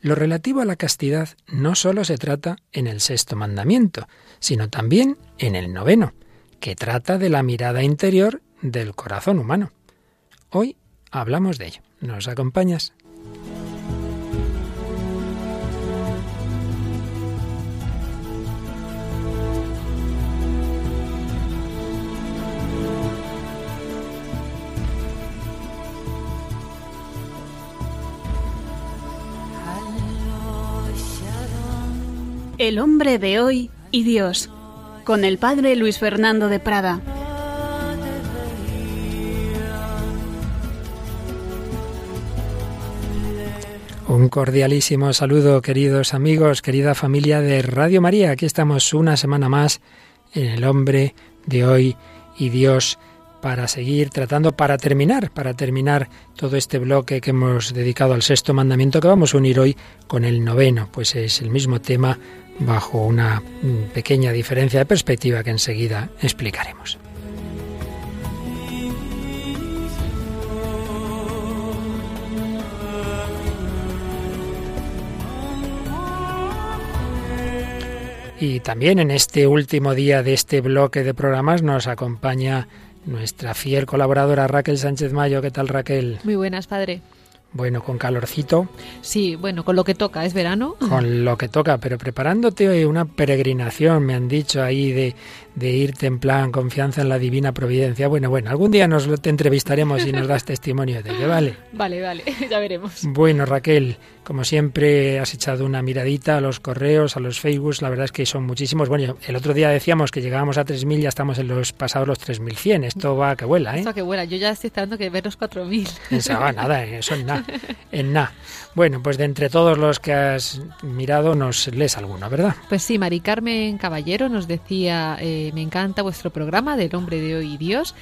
Lo relativo a la castidad no solo se trata en el sexto mandamiento, sino también en el noveno, que trata de la mirada interior del corazón humano. Hoy hablamos de ello. ¿Nos acompañas? El hombre de hoy y Dios, con el padre Luis Fernando de Prada. Un cordialísimo saludo, queridos amigos, querida familia de Radio María. Aquí estamos una semana más en El hombre de hoy y Dios para seguir tratando, para terminar, para terminar todo este bloque que hemos dedicado al sexto mandamiento que vamos a unir hoy con el noveno, pues es el mismo tema bajo una pequeña diferencia de perspectiva que enseguida explicaremos. Y también en este último día de este bloque de programas nos acompaña nuestra fiel colaboradora Raquel Sánchez Mayo. ¿Qué tal Raquel? Muy buenas, padre. Bueno, con calorcito. Sí, bueno, con lo que toca, es verano. Con lo que toca, pero preparándote una peregrinación, me han dicho ahí de, de irte en plan confianza en la divina providencia. Bueno, bueno, algún día nos te entrevistaremos y nos das testimonio de ello, ¿vale? Vale, vale, ya veremos. Bueno, Raquel, como siempre has echado una miradita a los correos, a los Facebooks, la verdad es que son muchísimos. Bueno, el otro día decíamos que llegábamos a 3.000, ya estamos en los pasados los 3.100. Esto va que vuela, ¿eh? Esto que vuela, yo ya estoy esperando que ver los 4.000. Eso va, nada, eso es nada, en nada. Bueno, pues de entre todos los que has mirado, nos lees alguno, ¿verdad? Pues sí, Mari Carmen Caballero nos decía, eh, me encanta vuestro programa del hombre de hoy Dios.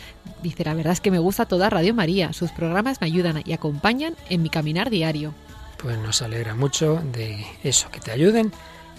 Dice, la verdad es que me gusta toda Radio María. Sus programas me ayudan y acompañan en mi caminar diario. Pues nos alegra mucho de eso, que te ayuden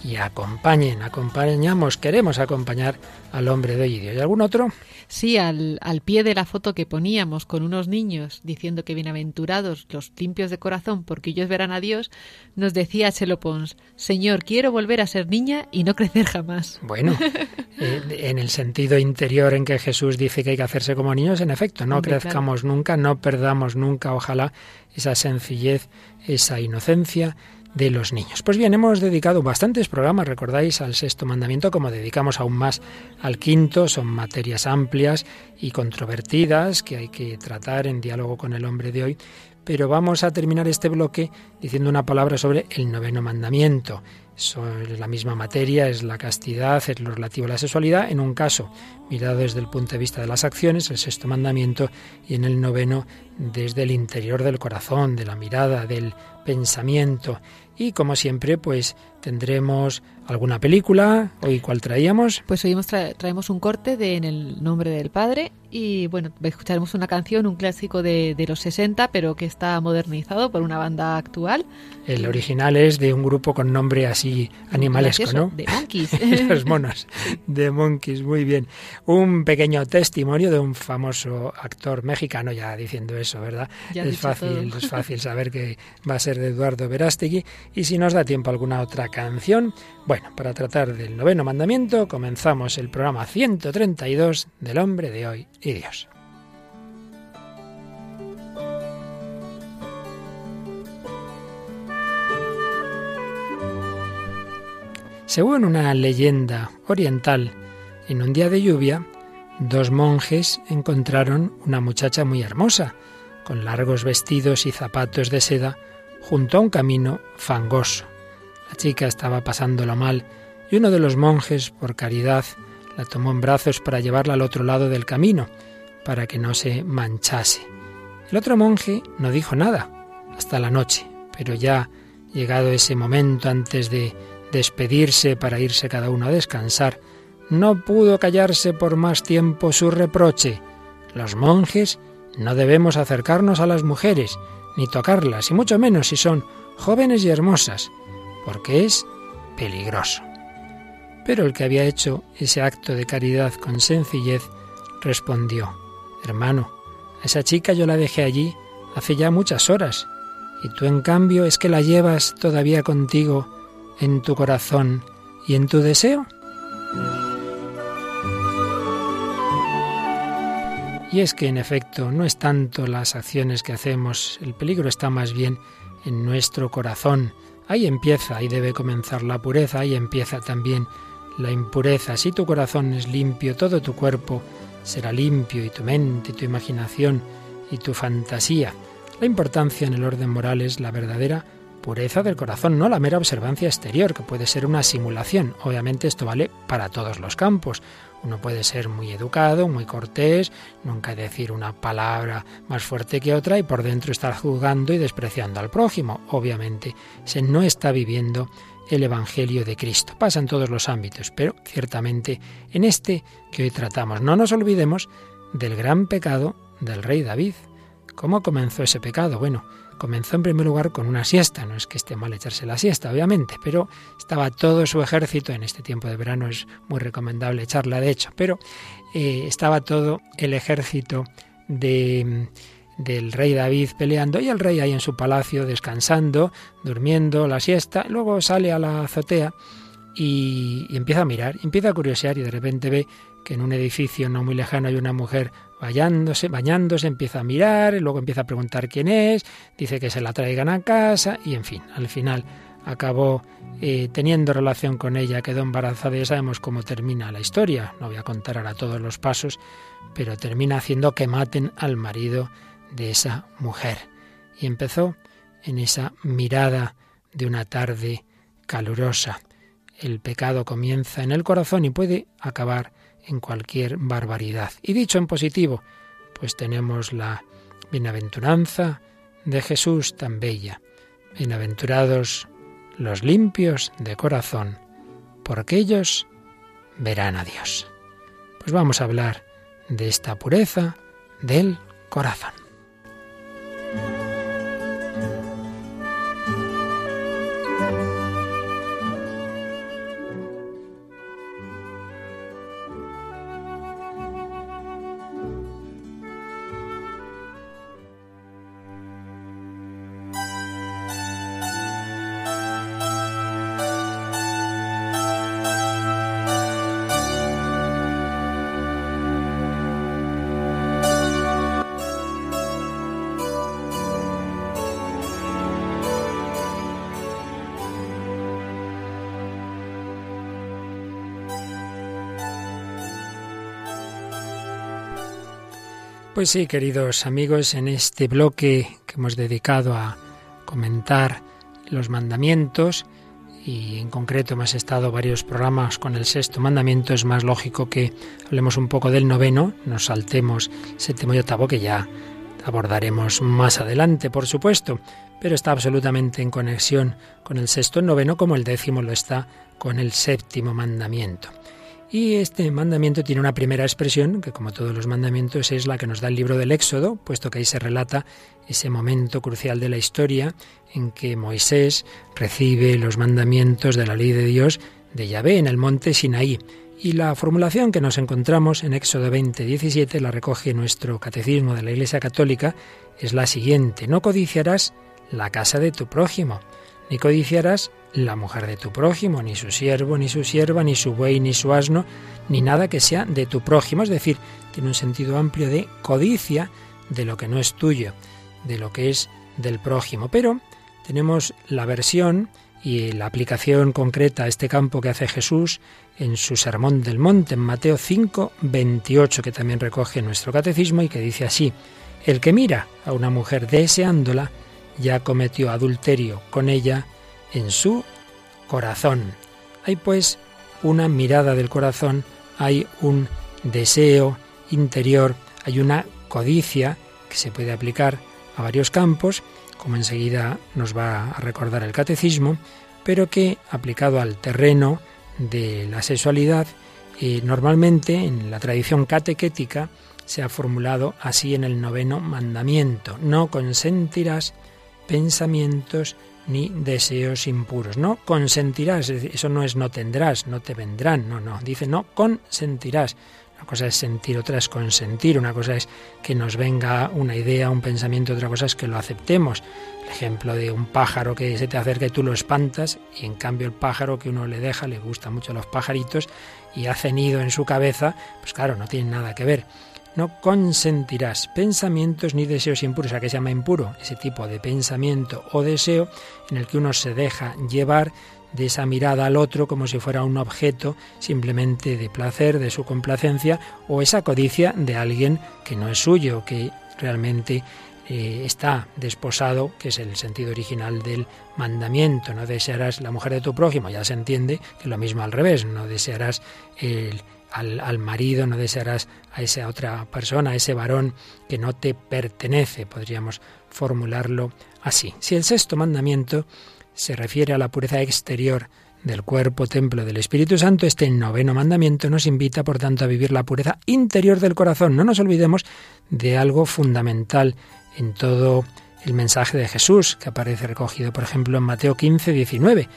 y acompañen, acompañamos, queremos acompañar al hombre de hoy y Dios. ¿Y algún otro? Sí, al, al, pie de la foto que poníamos con unos niños diciendo que bienaventurados los limpios de corazón porque ellos verán a Dios, nos decía Chelo Pons, Señor, quiero volver a ser niña y no crecer jamás. Bueno, eh, en el sentido interior en que Jesús dice que hay que hacerse como niños, en efecto, no Hombre, crezcamos claro. nunca, no perdamos nunca, ojalá, esa sencillez, esa inocencia de los niños. Pues bien, hemos dedicado bastantes programas, recordáis, al sexto mandamiento, como dedicamos aún más al quinto, son materias amplias y controvertidas que hay que tratar en diálogo con el hombre de hoy, pero vamos a terminar este bloque diciendo una palabra sobre el noveno mandamiento. Es la misma materia, es la castidad, es lo relativo a la sexualidad, en un caso mirado desde el punto de vista de las acciones, el sexto mandamiento, y en el noveno desde el interior del corazón, de la mirada, del pensamiento. Y como siempre, pues tendremos alguna película. Hoy, ¿cuál traíamos? Pues hoy tra traemos un corte de En el nombre del Padre y bueno, escucharemos una canción, un clásico de, de, los 60, pero que está modernizado por una banda actual. El original es de un grupo con nombre así animalesco, Gracioso, ¿no? De Monkeys. los monos, de Monkeys, muy bien. Un pequeño testimonio de un famoso actor mexicano, ya diciendo eso, ¿verdad? Ya es fácil, es fácil saber que va a ser de Eduardo Verástegui. Y si nos da tiempo alguna otra canción, bueno, para tratar del noveno mandamiento, comenzamos el programa 132 del hombre de hoy y Dios. Según una leyenda oriental, en un día de lluvia, dos monjes encontraron una muchacha muy hermosa, con largos vestidos y zapatos de seda, junto a un camino fangoso. La chica estaba pasándolo mal y uno de los monjes, por caridad, la tomó en brazos para llevarla al otro lado del camino, para que no se manchase. El otro monje no dijo nada hasta la noche, pero ya llegado ese momento antes de despedirse para irse cada uno a descansar, no pudo callarse por más tiempo su reproche. Los monjes no debemos acercarnos a las mujeres, ni tocarlas, y mucho menos si son jóvenes y hermosas, porque es peligroso. Pero el que había hecho ese acto de caridad con sencillez respondió, Hermano, a esa chica yo la dejé allí hace ya muchas horas, y tú en cambio es que la llevas todavía contigo en tu corazón y en tu deseo. Y es que en efecto no es tanto las acciones que hacemos, el peligro está más bien en nuestro corazón. Ahí empieza, ahí debe comenzar la pureza, ahí empieza también la impureza. Si tu corazón es limpio, todo tu cuerpo será limpio y tu mente, y tu imaginación y tu fantasía. La importancia en el orden moral es la verdadera pureza del corazón, no la mera observancia exterior, que puede ser una simulación. Obviamente esto vale para todos los campos. Uno puede ser muy educado, muy cortés, nunca decir una palabra más fuerte que otra y por dentro estar juzgando y despreciando al prójimo. Obviamente, se no está viviendo el Evangelio de Cristo. Pasa en todos los ámbitos, pero ciertamente en este que hoy tratamos. No nos olvidemos del gran pecado del rey David. ¿Cómo comenzó ese pecado? Bueno, comenzó en primer lugar con una siesta. No es que esté mal echarse la siesta, obviamente, pero estaba todo su ejército, en este tiempo de verano es muy recomendable echarla, de hecho, pero eh, estaba todo el ejército de del rey David peleando y el rey ahí en su palacio descansando, durmiendo la siesta, luego sale a la azotea y, empieza a mirar, empieza a curiosear y de repente ve que en un edificio no muy lejano hay una mujer bañándose, bañándose, empieza a mirar, luego empieza a preguntar quién es, dice que se la traigan a casa y en fin, al final acabó eh, teniendo relación con ella, quedó embarazada y sabemos cómo termina la historia. No voy a contar ahora todos los pasos, pero termina haciendo que maten al marido de esa mujer. Y empezó en esa mirada de una tarde calurosa. El pecado comienza en el corazón y puede acabar en cualquier barbaridad. Y dicho en positivo, pues tenemos la bienaventuranza de Jesús tan bella. Bienaventurados los limpios de corazón, porque ellos verán a Dios. Pues vamos a hablar de esta pureza del corazón. Pues sí, queridos amigos, en este bloque que hemos dedicado a comentar los mandamientos, y en concreto hemos estado varios programas con el sexto mandamiento, es más lógico que hablemos un poco del noveno, nos saltemos séptimo y octavo, que ya abordaremos más adelante, por supuesto, pero está absolutamente en conexión con el sexto y noveno, como el décimo lo está con el séptimo mandamiento. Y este mandamiento tiene una primera expresión, que como todos los mandamientos es la que nos da el libro del Éxodo, puesto que ahí se relata ese momento crucial de la historia en que Moisés recibe los mandamientos de la ley de Dios de Yahvé en el monte Sinaí. Y la formulación que nos encontramos en Éxodo 20, 17 la recoge nuestro catecismo de la Iglesia Católica, es la siguiente, no codiciarás la casa de tu prójimo, ni codiciarás la mujer de tu prójimo, ni su siervo, ni su sierva, ni su buey, ni su asno, ni nada que sea de tu prójimo. Es decir, tiene un sentido amplio de codicia de lo que no es tuyo, de lo que es del prójimo. Pero tenemos la versión y la aplicación concreta a este campo que hace Jesús en su Sermón del Monte, en Mateo 5, 28, que también recoge nuestro catecismo y que dice así, el que mira a una mujer deseándola, ya cometió adulterio con ella en su corazón. Hay pues una mirada del corazón, hay un deseo interior, hay una codicia que se puede aplicar a varios campos, como enseguida nos va a recordar el catecismo, pero que aplicado al terreno de la sexualidad, eh, normalmente en la tradición catequética se ha formulado así en el noveno mandamiento, no consentirás pensamientos ni deseos impuros. No consentirás, eso no es no tendrás, no te vendrán, no, no, dice no consentirás. Una cosa es sentir, otra es consentir, una cosa es que nos venga una idea, un pensamiento, otra cosa es que lo aceptemos. El ejemplo de un pájaro que se te acerca y tú lo espantas, y en cambio el pájaro que uno le deja, le gustan mucho los pajaritos, y hace nido en su cabeza, pues claro, no tiene nada que ver. No consentirás pensamientos ni deseos impuros. ¿A qué se llama impuro? Ese tipo de pensamiento o deseo en el que uno se deja llevar de esa mirada al otro como si fuera un objeto simplemente de placer, de su complacencia, o esa codicia de alguien que no es suyo, que realmente eh, está desposado, que es el sentido original del mandamiento. No desearás la mujer de tu prójimo, ya se entiende que lo mismo al revés, no desearás al, marido, no desearás a esa otra persona, a ese varón que no te pertenece, podríamos formularlo así. Si el sexto mandamiento se refiere a la pureza exterior del cuerpo templo del Espíritu Santo, este noveno mandamiento nos invita, por tanto, a vivir la pureza interior del corazón. No nos olvidemos de algo fundamental en todo el mensaje de Jesús, que aparece recogido, por ejemplo, en Mateo 15, 19.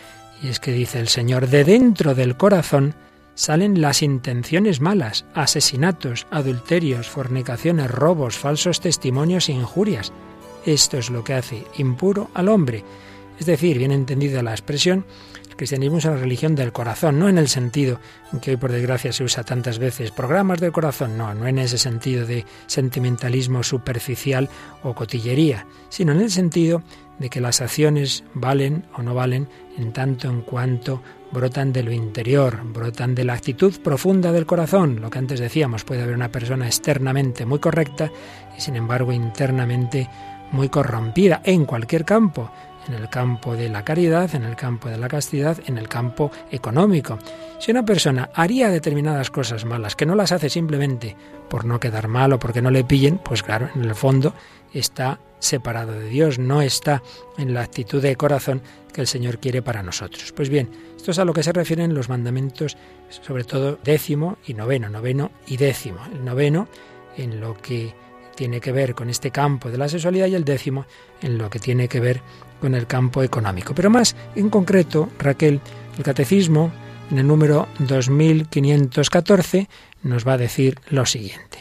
Y es que dice el Señor, de dentro del corazón salen las intenciones malas, asesinatos, adulterios, fornicaciones, robos, falsos testimonios e injurias. Esto es lo que hace impuro al hombre es decir, bien entendida la expresión, el cristianismo es una religión del corazón, no en el sentido en que hoy por desgracia se usa tantas veces, programas del corazón, no, no en ese sentido de sentimentalismo superficial o cotillería, sino en el sentido de que las acciones valen o no valen en tanto en cuanto brotan de lo interior, brotan de la actitud profunda del corazón. Lo que antes decíamos, puede haber una persona externamente muy correcta y sin embargo internamente muy corrompida en cualquier campo en el campo de la caridad, en el campo de la castidad, en el campo económico. Si una persona haría determinadas cosas malas, que no las hace simplemente por no quedar mal o porque no le pillen, pues claro, en el fondo está separado de Dios, no está en la actitud de corazón que el Señor quiere para nosotros. Pues bien, esto es a lo que se refieren los mandamientos, sobre todo décimo y noveno, noveno y décimo. El noveno en lo que tiene que ver con este campo de la sexualidad y el décimo en lo que tiene que ver con el campo económico. Pero más en concreto, Raquel, el catecismo en el número 2514 nos va a decir lo siguiente.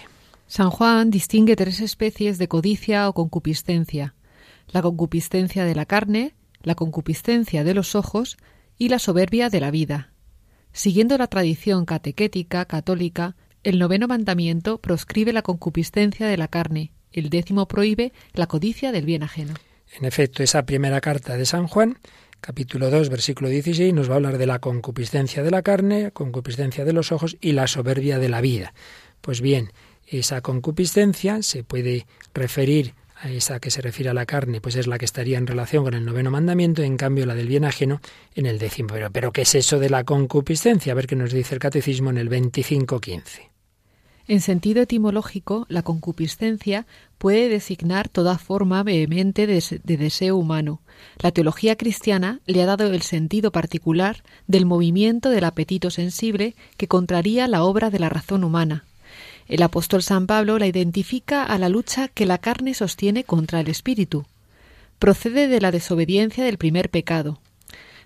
San Juan distingue tres especies de codicia o concupiscencia. La concupiscencia de la carne, la concupiscencia de los ojos y la soberbia de la vida. Siguiendo la tradición catequética católica, el noveno mandamiento proscribe la concupiscencia de la carne, el décimo prohíbe la codicia del bien ajeno. En efecto, esa primera carta de San Juan, capítulo 2, versículo 16, nos va a hablar de la concupiscencia de la carne, concupiscencia de los ojos y la soberbia de la vida. Pues bien, esa concupiscencia se puede referir a esa que se refiere a la carne, pues es la que estaría en relación con el noveno mandamiento, en cambio la del bien ajeno en el décimo. Pero, pero ¿qué es eso de la concupiscencia? A ver qué nos dice el catecismo en el 25.15. En sentido etimológico, la concupiscencia puede designar toda forma vehemente de, deseo humano. La teología cristiana le ha dado el sentido particular del movimiento del apetito sensible que contraría la obra de la razón humana. El apóstol San Pablo la identifica a la lucha que la carne sostiene contra el espíritu. Procede de la desobediencia del primer pecado,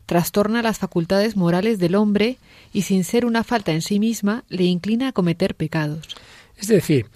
trastorna las facultades morales del hombre y sin ser una falta en sí misma le inclina a cometer pecados. Es decir,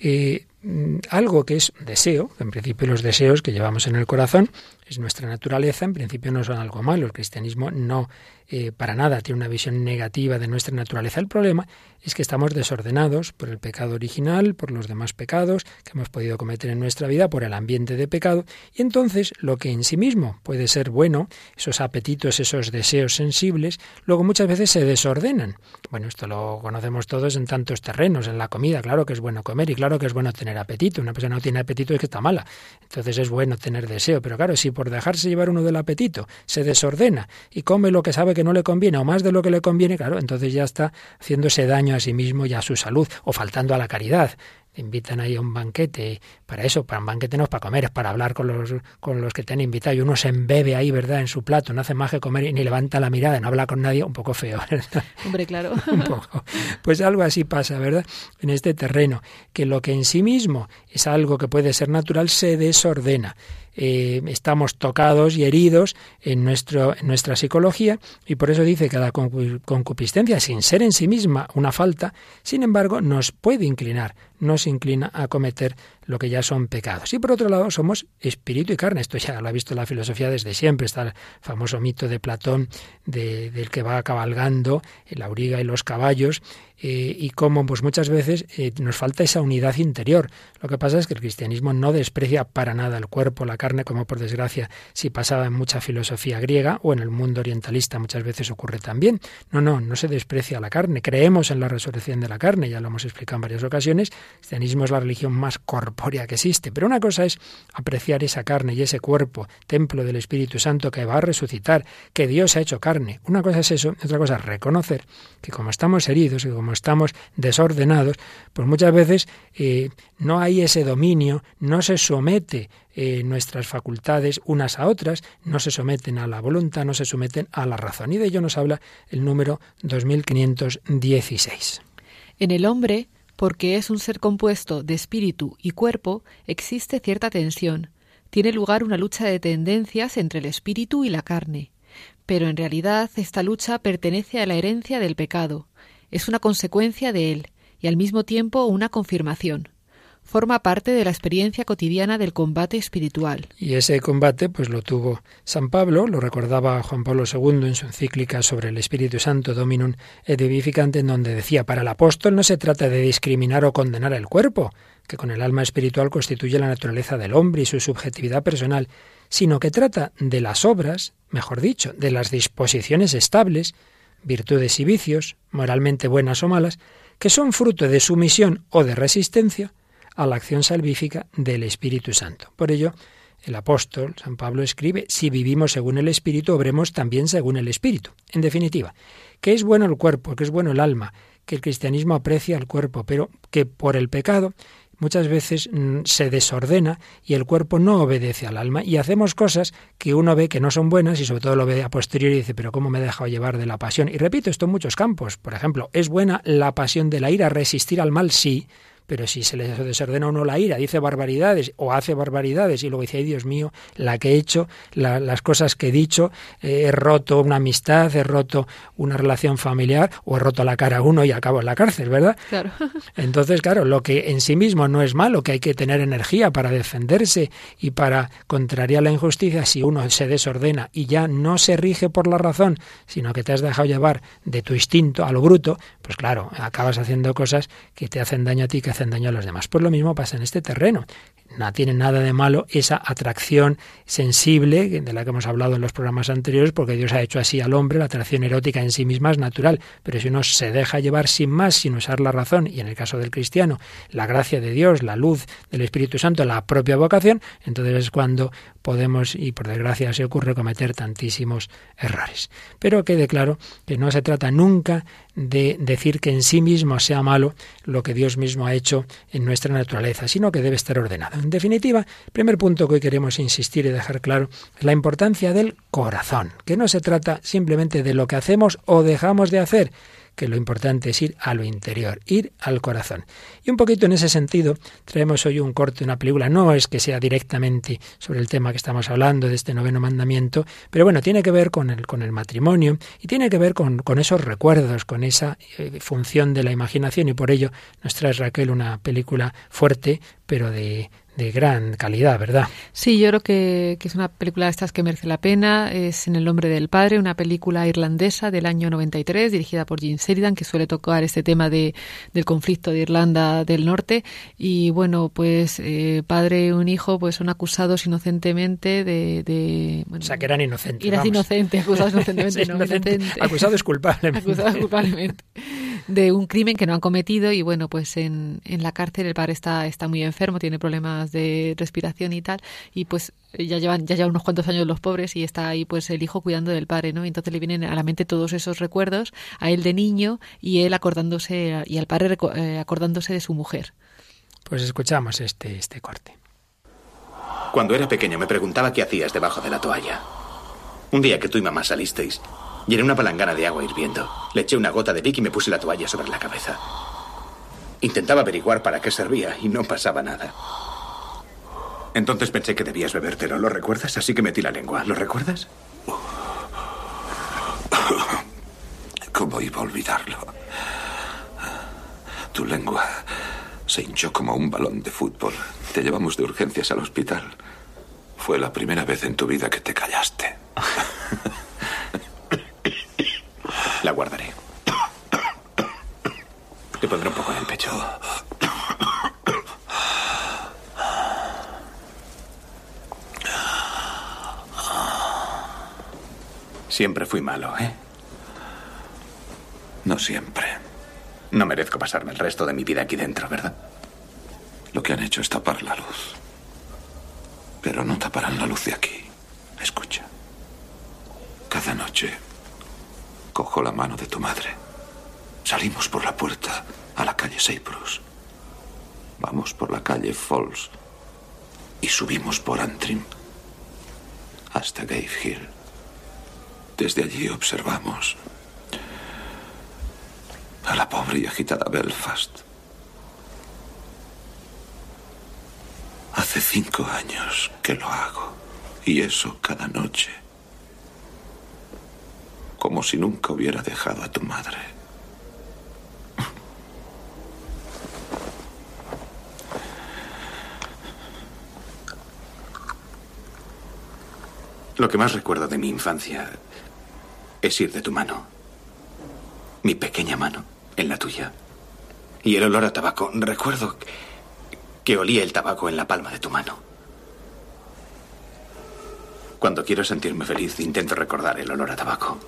eh, mm, algo que es deseo, en principio los deseos que llevamos en el corazón, es nuestra naturaleza, en principio no son algo malo. El cristianismo no eh, para nada tiene una visión negativa de nuestra naturaleza. El problema es que estamos desordenados por el pecado original, por los demás pecados que hemos podido cometer en nuestra vida, por el ambiente de pecado, y entonces lo que en sí mismo puede ser bueno, esos apetitos, esos deseos sensibles, luego muchas veces se desordenan. Bueno, esto lo conocemos todos en tantos terrenos, en la comida, claro que es bueno comer y claro que es bueno tener apetito. Una persona no tiene apetito es que está mala. Entonces es bueno tener deseo, pero claro, si por dejarse llevar uno del apetito se desordena y come lo que sabe que no le conviene o más de lo que le conviene, claro, entonces ya está haciéndose daño a sí mismo y a su salud o faltando a la caridad invitan ahí a un banquete, para eso, para un banquete no es para comer, es para hablar con los, con los que te han invitado y uno se embebe ahí, ¿verdad?, en su plato, no hace más que comer y ni levanta la mirada, no habla con nadie, un poco feo, ¿verdad? Hombre, claro. un poco. Pues algo así pasa, ¿verdad?, en este terreno, que lo que en sí mismo es algo que puede ser natural se desordena. Eh, estamos tocados y heridos en, nuestro, en nuestra psicología y por eso dice que la concupiscencia, sin ser en sí misma una falta, sin embargo, nos puede inclinar nos inclina a cometer lo que ya son pecados. Y por otro lado, somos espíritu y carne. Esto ya lo ha visto la filosofía desde siempre. Está el famoso mito de Platón del que va cabalgando, la auriga y los caballos, eh, y cómo pues muchas veces eh, nos falta esa unidad interior. Lo que pasa es que el cristianismo no desprecia para nada el cuerpo, la carne, como por desgracia si pasaba en mucha filosofía griega o en el mundo orientalista muchas veces ocurre también. No, no, no se desprecia la carne. Creemos en la resurrección de la carne, ya lo hemos explicado en varias ocasiones. El cristianismo es la religión más que existe. Pero una cosa es apreciar esa carne y ese cuerpo, templo del Espíritu Santo que va a resucitar, que Dios ha hecho carne. Una cosa es eso, otra cosa es reconocer que como estamos heridos y como como estamos desordenados, pues muchas veces eh, no hay ese dominio, no se somete eh, nuestras facultades unas a otras, no se someten a la voluntad, no se someten a la razón. Y de ello nos habla el número 2516. En el hombre, porque es un ser compuesto de espíritu y cuerpo, existe cierta tensión. Tiene lugar una lucha de tendencias entre el espíritu y la carne. Pero en realidad esta lucha pertenece a la herencia del pecado es una consecuencia de él y al mismo tiempo una confirmación. Forma parte de la experiencia cotidiana del combate espiritual. Y ese combate, pues lo tuvo San Pablo, lo recordaba Juan Pablo II en su encíclica sobre el Espíritu Santo Dominum et Vivificante, en donde decía: Para el apóstol no se trata de discriminar o condenar el cuerpo, que con el alma espiritual constituye la naturaleza del hombre y su subjetividad personal, sino que trata de las obras, mejor dicho, de las disposiciones estables virtudes y vicios, moralmente buenas o malas, que son fruto de sumisión o de resistencia a la acción salvífica del Espíritu Santo. Por ello, el apóstol San Pablo escribe, si vivimos según el Espíritu, obremos también según el Espíritu. En definitiva, que es bueno el cuerpo, que es bueno el alma, que el cristianismo aprecia el cuerpo, pero que por el pecado muchas veces mm, se desordena y el cuerpo no obedece al alma y hacemos cosas que uno ve que no son buenas y sobre todo lo ve a posteriori y dice, pero ¿cómo me he dejado llevar de la pasión? Y repito esto en muchos campos. Por ejemplo, ¿es buena la pasión de la ira? ¿Resistir al mal? Sí. Pero si se le desordena uno la ira, dice barbaridades o hace barbaridades y luego dice, ay Dios mío, la que he hecho, las cosas que he dicho, eh, he roto una amistad, he roto una relación familiar o he roto la cara a uno y acabo en la cárcel, ¿verdad? Claro. Entonces, claro, lo que en sí mismo no es malo, que hay que tener energía para defenderse y para contrariar la injusticia, si uno se desordena y ya no se rige por la razón, sino que te has dejado llevar de tu instinto a lo bruto, pues claro, acabas haciendo cosas que te hacen daño a ti, que hacen daño a los demás. Pues lo mismo pasa en este terreno. No tiene nada de malo esa atracción sensible de la que hemos hablado en los programas anteriores, porque Dios ha hecho así al hombre, la atracción erótica en sí misma es natural, pero si uno se deja llevar sin más, sin usar la razón, y en el caso del cristiano, la gracia de Dios, la luz del Espíritu Santo, la propia vocación, entonces es cuando podemos, y por desgracia se ocurre, cometer tantísimos errores. Pero quede claro que no se trata nunca de decir que en sí mismo sea malo lo que Dios mismo ha hecho en nuestra naturaleza, sino que debe estar ordenado. En definitiva, primer punto que hoy queremos insistir y dejar claro es la importancia del corazón, que no se trata simplemente de lo que hacemos o dejamos de hacer, que lo importante es ir a lo interior, ir al corazón. Y un poquito en ese sentido, traemos hoy un corte, una película, no es que sea directamente sobre el tema que estamos hablando, de este noveno mandamiento, pero bueno, tiene que ver con el, con el matrimonio y tiene que ver con, con esos recuerdos, con esa eh, función de la imaginación y por ello nos trae Raquel una película fuerte, pero de, de gran calidad, ¿verdad? Sí, yo creo que, es una película de estas que merece la pena. Es En el nombre del padre, una película irlandesa del año 93, dirigida por Jim Sheridan, que suele tocar este tema de, del conflicto de Irlanda del Norte. Y bueno, pues eh, padre y un hijo pues son acusados inocentemente de... de o sea, que eran inocentes. Eran inocentes, acusados inocentemente. no, inocente, acusados culpablemente. Acusados culpablemente de un crimen que no han cometido y bueno, pues en, en la cárcel el padre está, está muy enfermo, tiene problemas de respiración y tal y pues ya llevan ya llevan unos cuantos años los pobres y está ahí pues el hijo cuidando del padre, ¿no? Y entonces le vienen a la mente todos esos recuerdos a él de niño y él acordándose y al padre eh, acordándose de su mujer. Pues escuchamos este este corte. Cuando era pequeño me preguntaba qué hacías debajo de la toalla. Un día que tú y mamá salisteis, Llené una palangana de agua hirviendo. Le eché una gota de Vic y me puse la toalla sobre la cabeza. Intentaba averiguar para qué servía y no pasaba nada. Entonces pensé que debías bebértelo, ¿lo recuerdas? Así que metí la lengua, ¿lo recuerdas? ¿Cómo iba a olvidarlo? Tu lengua se hinchó como un balón de fútbol. Te llevamos de urgencias al hospital. Fue la primera vez en tu vida que te callaste. La guardaré. Te pondré un poco en el pecho. Siempre fui malo, ¿eh? No siempre. No merezco pasarme el resto de mi vida aquí dentro, ¿verdad? Lo que han hecho es tapar la luz. Pero no taparán la luz de aquí. Escucha. Cada noche cojo la mano de tu madre. Salimos por la puerta a la calle Cyprus. Vamos por la calle Falls y subimos por Antrim hasta Gave Hill. Desde allí observamos a la pobre y agitada Belfast. Hace cinco años que lo hago. Y eso cada noche. Como si nunca hubiera dejado a tu madre. Lo que más recuerdo de mi infancia es ir de tu mano. Mi pequeña mano en la tuya. Y el olor a tabaco. Recuerdo que olía el tabaco en la palma de tu mano. Cuando quiero sentirme feliz, intento recordar el olor a tabaco.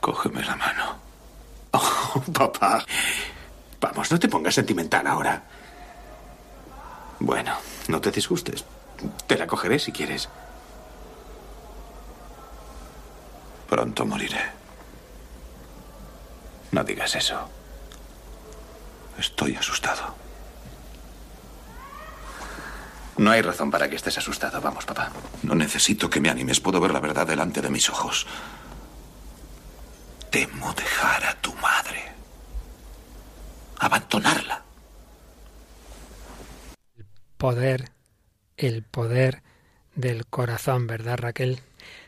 Cógeme la mano. Oh, papá. Vamos, no te pongas sentimental ahora. Bueno, no te disgustes. Te la cogeré si quieres. Pronto moriré. No digas eso. Estoy asustado. No hay razón para que estés asustado. Vamos, papá. No necesito que me animes. Puedo ver la verdad delante de mis ojos. Temo dejar a tu madre. Abandonarla. El poder, el poder del corazón, ¿verdad, Raquel?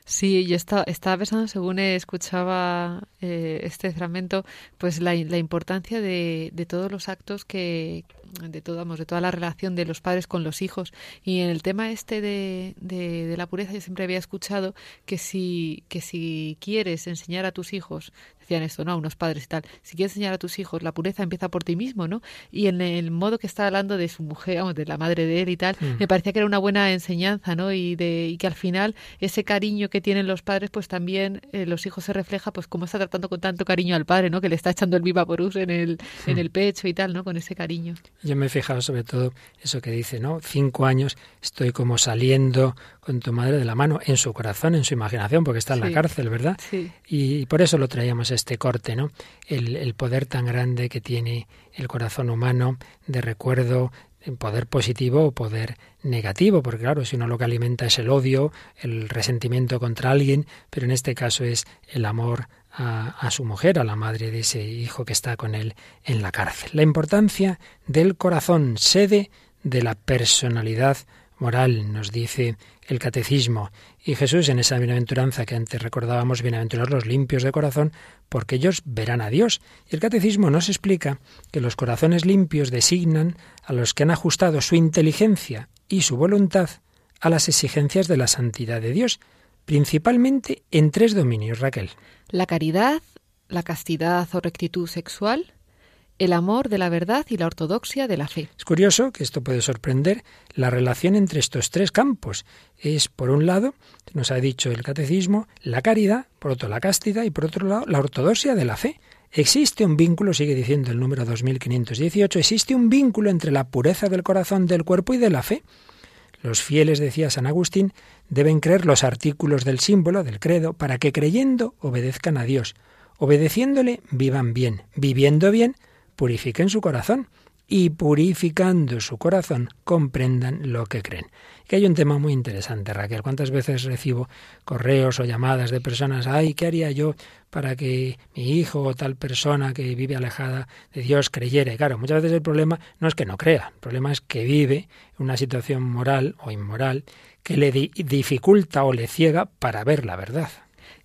Sí, yo estaba, pensando, según escuchaba eh, este fragmento, pues la, la importancia de, todos los actos que, de, todo, vamos, de toda la relación de los padres con los hijos. Y en el tema este de, de, de la pureza, yo siempre había escuchado que si, que si quieres enseñar a tus hijos, decían esto, ¿no? A unos padres y tal, si quieres enseñar a tus hijos, la pureza empieza por ti mismo, ¿no? Y en el modo que está hablando de su mujer, vamos, de la madre de él y tal, mm. me parecía que era una buena enseñanza, ¿no? Y, de, y que al final ese cariño que tienen los padres, pues también eh, los hijos se refleja, pues cómo está tratando con tanto cariño al padre, ¿no? Que le está echando el viva porus en el, en el pecho y tal, ¿no? Con ese cariño. Yo me he fijado sobre todo eso que dice, ¿no? Cinco años estoy como saliendo con tu madre de la mano, en su corazón, en su imaginación, porque está en sí. la cárcel, ¿verdad? Sí. Y por eso lo traíamos este corte, ¿no? El, el poder tan grande que tiene el corazón humano de recuerdo, poder positivo o poder negativo, porque claro, si uno lo que alimenta es el odio, el resentimiento contra alguien, pero en este caso es el amor a, su mujer, a la madre de ese hijo que está con él en la cárcel. La importancia del corazón, sede de la personalidad moral, nos dice el catecismo. Y Jesús en esa bienaventuranza que antes recordábamos, bienaventurados los limpios de corazón, porque ellos verán a Dios. Y el catecismo nos explica que los corazones limpios designan a los que han ajustado su inteligencia y su voluntad a las exigencias de la santidad de Dios, principalmente en tres dominios, Raquel. La caridad, la castidad o rectitud sexual, el amor de la verdad y la ortodoxia de la fe. Es curioso que esto puede sorprender la relación entre estos tres campos. Es, por un lado, nos ha dicho el catecismo, la caridad, por otro la castidad y por otro lado la ortodoxia de la fe. Existe un vínculo, sigue diciendo el número 2518, existe un vínculo entre la pureza del corazón, del cuerpo y de la fe. Los fieles, decía San Agustín, deben creer los artículos del símbolo, del credo, para que creyendo obedezcan a Dios. Obedeciéndole, vivan bien. Viviendo bien, purifiquen su corazón. y purificando su corazón comprendan lo que creen. Que hay un tema muy interesante, Raquel. ¿Cuántas veces recibo correos o llamadas de personas, ay, ¿qué haría yo para que mi hijo o tal persona que vive alejada de Dios creyera? Y claro, muchas veces el problema no es que no crea, el problema es que vive una situación moral o inmoral que le dificulta o le ciega para ver la verdad.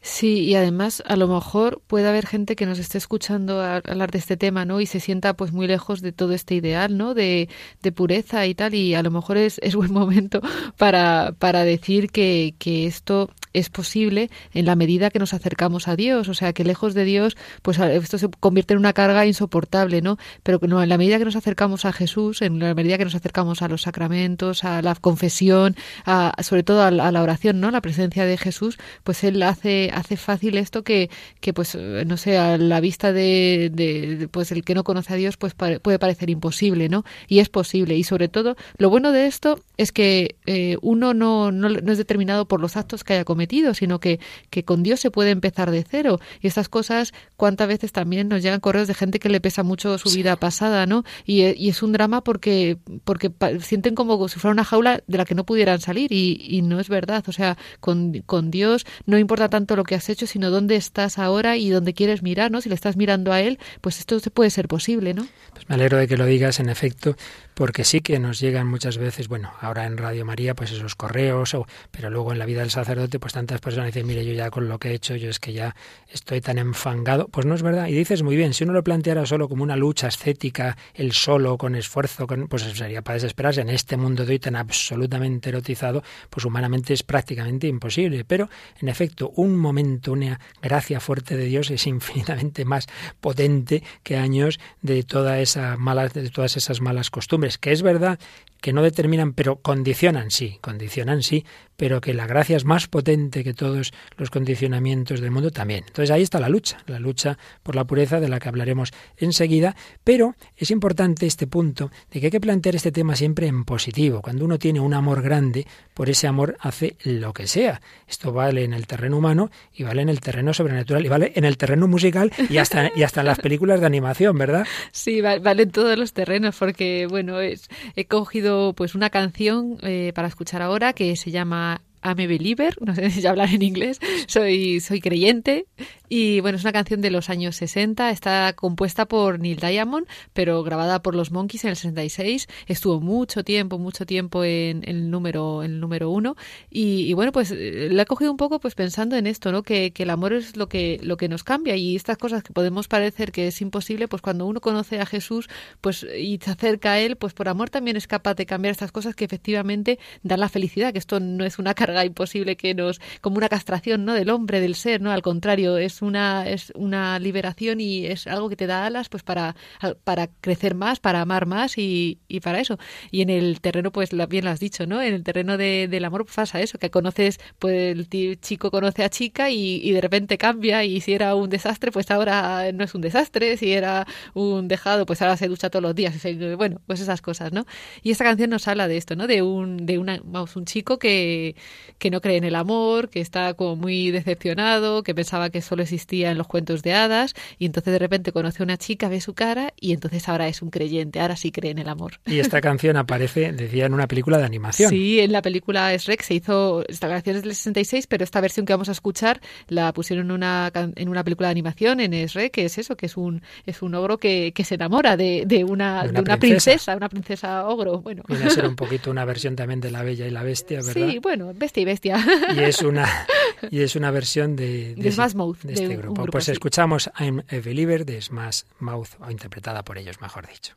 Sí, y además a lo mejor puede haber gente que nos esté escuchando hablar de este tema, ¿no? Y se sienta pues muy lejos de todo este ideal, ¿no? De, de pureza y tal, y a lo mejor es, es buen momento para, para decir que, que esto es posible en la medida que nos acercamos a Dios, o sea, que lejos de Dios, pues esto se convierte en una carga insoportable, ¿no? Pero no, en la medida que nos acercamos a Jesús, en la medida que nos acercamos a los sacramentos, a la confesión, a, sobre todo a, la oración, ¿no? La presencia de Jesús, pues Él hace hace fácil esto que, que pues, no sé, a la vista de, de, pues el que no conoce a Dios, pues puede parecer imposible, ¿no? Y es posible. Y sobre todo, lo bueno de esto es que eh, uno no, no, no, es determinado por los actos que haya cometido, sino que, que con Dios se puede empezar de cero. Y estas cosas, cuántas veces también nos llegan correos de gente que le pesa mucho su vida pasada, ¿no? Y, y, es un drama porque, porque sienten como si fuera una jaula de la que no pudieran salir y, y no es verdad. O sea, con, con Dios no importa tanto lo que has hecho, sino dónde estás ahora y dónde quieres mirar, ¿no? Si le estás mirando a él, pues esto puede ser posible, ¿no? Pues me alegro de que lo digas, en efecto, porque sí que nos llegan muchas veces, bueno, ahora en Radio María, pues esos correos, o, pero luego en la vida del sacerdote, pues tantas personas dicen, mire, yo ya con lo que he hecho, yo es que ya estoy tan enfangado. Pues no es verdad. Y dices muy bien, si uno lo planteara solo como una lucha estética, el solo, con esfuerzo, con, pues sería para desesperarse. En este mundo de hoy tan absolutamente erotizado, pues humanamente es prácticamente imposible. Pero, en efecto, un momento, una gracia fuerte de Dios es infinitamente más potente que años de toda esa malas, de todas esas malas costumbres. Que es verdad que no determinan, pero condicionan, sí, condicionan, sí, pero que la gracia es más potente que todos los condicionamientos del mundo también. Entonces ahí está la lucha, la lucha por la pureza de la que hablaremos enseguida, pero es importante este punto de que hay que plantear este tema siempre en positivo. Cuando uno tiene un amor grande, por ese amor hace lo que sea. Esto vale en el terreno humano y vale en el terreno sobrenatural y vale en el terreno musical y hasta, y hasta en las películas de animación, ¿verdad? Sí, vale en todos los terrenos porque, bueno, es, he cogido pues una canción eh, para escuchar ahora que se llama I'm a Believer, no sé si hablar en inglés, soy, soy creyente. Y bueno, es una canción de los años 60, está compuesta por Neil Diamond, pero grabada por los Monkeys en el 66. Estuvo mucho tiempo, mucho tiempo en, el número, en el número uno. Y, bueno, pues eh, la he cogido un poco pues pensando en esto, ¿no? Que, que, el amor es lo que, lo que nos cambia y estas cosas que podemos parecer que es imposible, pues cuando uno conoce a Jesús pues y se acerca a él, pues por amor también es capaz de cambiar estas cosas que efectivamente dan la felicidad, que esto no es una carga imposible que nos, como una castración, ¿no? Del hombre, del ser, ¿no? Al contrario, es una, es una liberación y es algo que te da alas, pues para, para crecer más, para amar más y, y para eso. Y en el terreno, pues bien lo has dicho, ¿no? En el terreno de, del amor pasa eso, que conoces, pues el chico conoce a chica y, y de repente cambia y si era un desastre, pues ahora no es un desastre, si era un dejado, pues ahora se ducha todos los días. Bueno, pues esas cosas, ¿no? Y esta canción nos habla de esto, ¿no? De un, de una, vamos, un chico que, que no cree en el amor, que está como muy decepcionado, que pensaba que solo existía en los cuentos de hadas y entonces de repente conoce a una chica, ve su cara y entonces ahora es un creyente, ahora sí cree en el amor. Y esta canción aparece, decía, en una película de animación. Sí, en la película Shrek se hizo, esta canción es del 66, pero esta versión que vamos a escuchar la pusieron en una, en una película de animación en Shrek, que es eso, que es un, es un ogro que, que se enamora de, de, una, de, una, princesa. una princesa ogro. Bueno. Viene a ser un poquito una versión también de La Bella y la Bestia, ¿verdad? Sí, bueno, bestia y bestia. Y es una, y es una versión de, de, Smash Mouth, de este grupo. Pues escuchamos I'm a Believer de Smash Mouth, o interpretada por ellos, mejor dicho.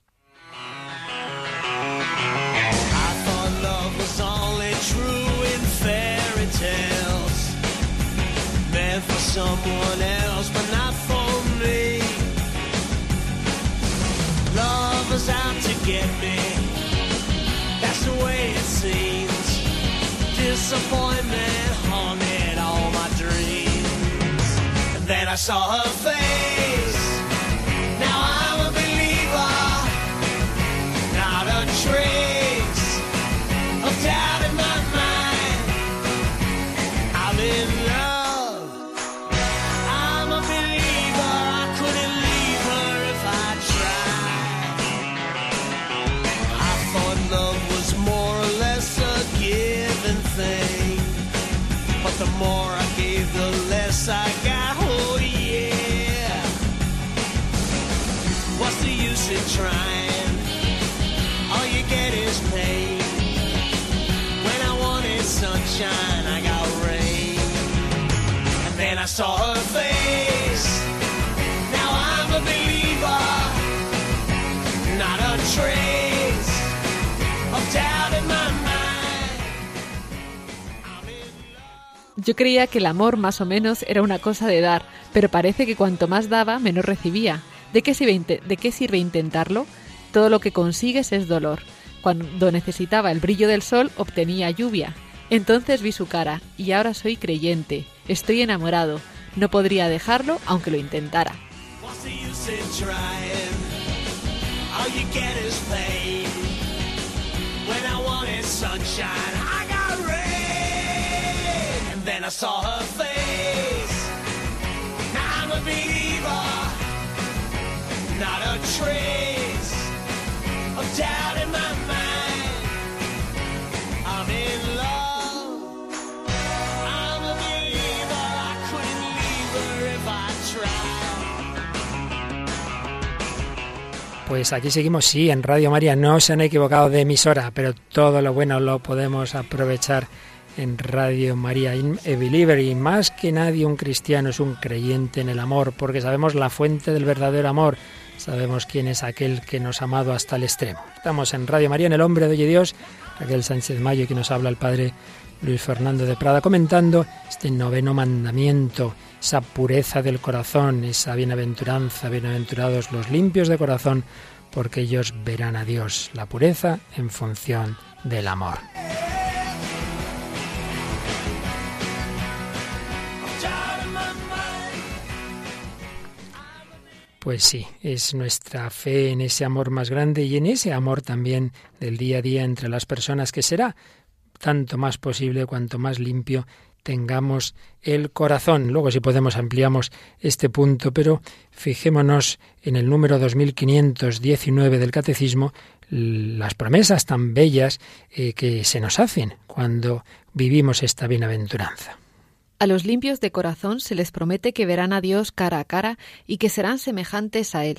out to get me. That's the way it seems. Disappointment I saw her face. I saw her face. Now I'm a believer. Not a trace of doubt in my mind. I'm in love. Yo creía que el amor más o menos era una cosa de dar, pero parece que cuanto más daba, menos recibía. ¿De qué sirve, de qué sirve intentarlo? Todo lo que consigues es dolor. Cuando necesitaba el brillo del sol, obtenía lluvia. Entonces vi su cara, y ahora soy creyente. Estoy enamorado. No podría dejarlo aunque lo intentara. Not a trace doubt in my. Pues aquí seguimos, sí, en Radio María. No se han equivocado de emisora, pero todo lo bueno lo podemos aprovechar en Radio María. A believer, y más que nadie un cristiano es un creyente en el amor, porque sabemos la fuente del verdadero amor. Sabemos quién es aquel que nos ha amado hasta el extremo. Estamos en Radio María, en El Hombre de Dios. Raquel Sánchez Mayo, que nos habla el Padre Luis Fernando de Prada, comentando este noveno mandamiento, esa pureza del corazón, esa bienaventuranza, bienaventurados los limpios de corazón, porque ellos verán a Dios, la pureza en función del amor. Pues sí, es nuestra fe en ese amor más grande y en ese amor también del día a día entre las personas que será tanto más posible cuanto más limpio tengamos el corazón. Luego si podemos ampliamos este punto, pero fijémonos en el número 2519 del Catecismo, las promesas tan bellas eh, que se nos hacen cuando vivimos esta bienaventuranza. A los limpios de corazón se les promete que verán a Dios cara a cara y que serán semejantes a Él.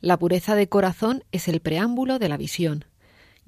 La pureza de corazón es el preámbulo de la visión.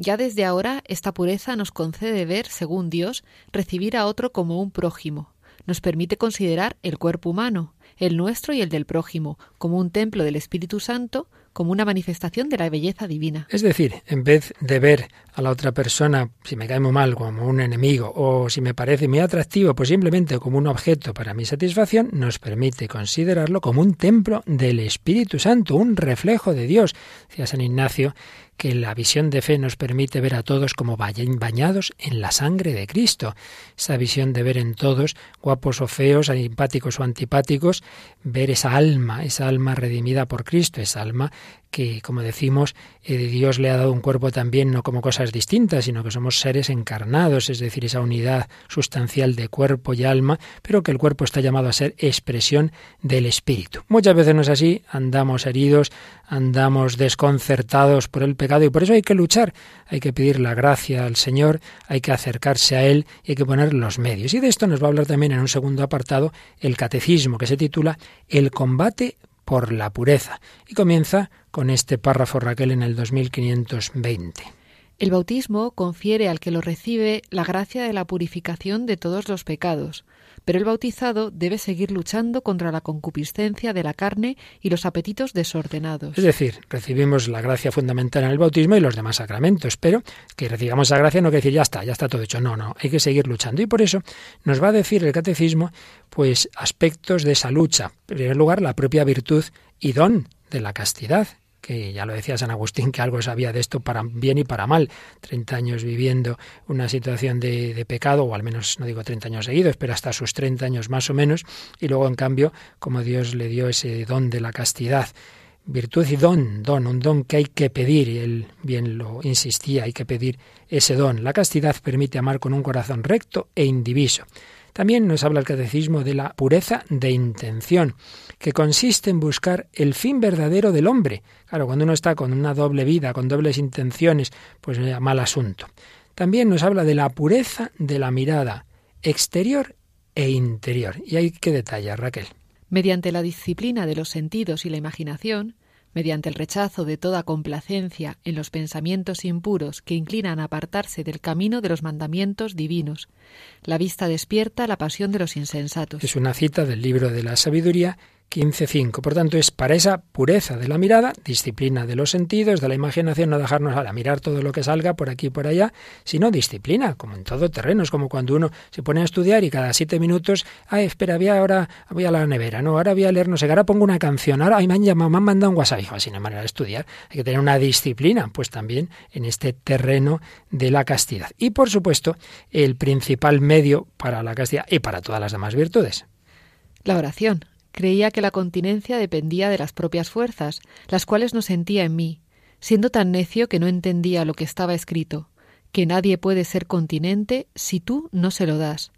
Ya desde ahora esta pureza nos concede ver, según Dios, recibir a otro como un prójimo. Nos permite considerar el cuerpo humano, el nuestro y el del prójimo, como un templo del Espíritu Santo, como una manifestación de la belleza divina. Es decir, en vez de ver a la otra persona, si me cae muy mal, como un enemigo, o si me parece muy atractivo, pues simplemente como un objeto para mi satisfacción, nos permite considerarlo como un templo del Espíritu Santo, un reflejo de Dios. Decía San Ignacio que la visión de fe nos permite ver a todos como bañados en la sangre de Cristo. Esa visión de ver en todos, guapos o feos, simpáticos o antipáticos, ver esa alma, esa alma redimida por Cristo, esa alma que, como decimos, eh, Dios le ha dado un cuerpo también no como cosas distintas, sino que somos seres encarnados, es decir, esa unidad sustancial de cuerpo y alma, pero que el cuerpo está llamado a ser expresión del espíritu. Muchas veces no es así, andamos heridos, andamos desconcertados por el pecado y por eso hay que luchar, hay que pedir la gracia al Señor, hay que acercarse a Él y hay que poner los medios. Y de esto nos va a hablar también en un segundo apartado el catecismo que se titula El combate por la pureza. Y comienza con este párrafo Raquel en el 2520. El bautismo confiere al que lo recibe la gracia de la purificación de todos los pecados, pero el bautizado debe seguir luchando contra la concupiscencia de la carne y los apetitos desordenados. Es decir, recibimos la gracia fundamental en el bautismo y los demás sacramentos, pero que recibamos esa gracia no quiere decir ya está, ya está todo hecho. No, no, hay que seguir luchando. Y por eso nos va a decir el catecismo, pues, aspectos de esa lucha. En primer lugar, la propia virtud y don de la castidad, que ya lo decía San Agustín, que algo sabía de esto para bien y para mal. 30 años viviendo una situación de, pecado, o al menos no digo 30 años seguidos, pero hasta sus 30 años más o menos, y luego en cambio, como Dios le dio ese don de la castidad. Virtud y don, don, un don que hay que pedir, y él bien lo insistía, hay que pedir ese don. La castidad permite amar con un corazón recto e indiviso. También nos habla el catecismo de la pureza de intención, que consiste en buscar el fin verdadero del hombre. Claro, cuando uno está con una doble vida, con dobles intenciones, pues mal asunto. También nos habla de la pureza de la mirada exterior e interior. Y hay que detallar, Raquel. Mediante la disciplina de los sentidos y la imaginación, mediante el rechazo de toda complacencia en los pensamientos impuros que inclinan a apartarse del camino de los mandamientos divinos. La vista despierta la pasión de los insensatos. Es una cita del libro de la sabiduría 15.5. Por tanto, es para esa pureza de la mirada, disciplina de los sentidos, de la imaginación, no dejarnos a mirar todo lo que salga por aquí y por allá, sino disciplina, como en todo terreno. Es como cuando uno se pone a estudiar y cada siete minutos, ay, espera, voy ahora voy a la nevera, no, ahora voy a leer, no sé, ahora pongo una canción, ahora ay, me han llamado, me han mandado un WhatsApp, hijo, así no manera de estudiar. Hay que tener una disciplina, pues también en este terreno de la castidad. Y por supuesto, el principal medio para la castidad y para todas las demás virtudes. La oración. Creía que la continencia dependía de las propias fuerzas, las cuales no sentía en mí, siendo tan necio que no entendía lo que estaba escrito, que nadie puede ser continente si tú no se lo das,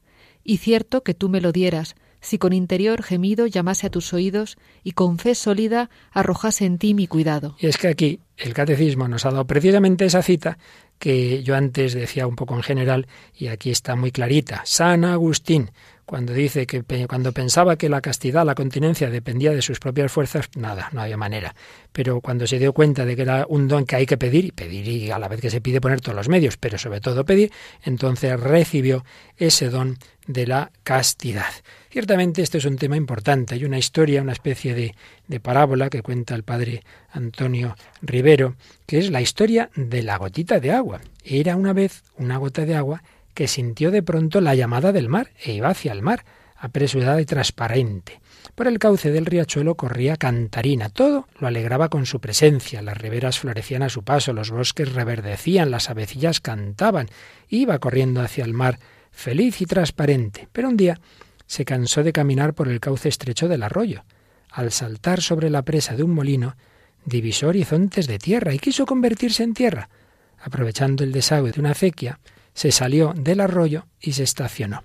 y cierto que tú me lo dieras, si con interior gemido llamase a tus oídos y con fe sólida arrojase en ti mi cuidado. Y es que aquí el catecismo nos ha dado precisamente esa cita que yo antes decía un poco en general y aquí está muy clarita. San Agustín, cuando dice que cuando pensaba que la castidad, la continencia dependía de sus propias fuerzas, nada, no había manera. Pero cuando se dio cuenta de que era un don que hay que pedir, y pedir y a la vez que se pide poner todos los medios, pero sobre todo pedir, entonces recibió ese don de la castidad. Ciertamente este es un tema importante. Hay una historia, una especie de, de parábola que cuenta el padre Antonio Rivero, que es la historia de la gotita de agua. Era una vez una gota de agua que sintió de pronto la llamada del mar e iba hacia el mar, apresurada y transparente. Por el cauce del riachuelo corría Cantarina. Todo lo alegraba con su presencia. Las riberas florecían a su paso, los bosques reverdecían, las avecillas cantaban. Iba corriendo hacia el mar, feliz y transparente. Pero un día se cansó de caminar por el cauce estrecho del arroyo. Al saltar sobre la presa de un molino, divisó horizontes de tierra y quiso convertirse en tierra. Aprovechando el desagüe de una acequia, se salió del arroyo y se estacionó.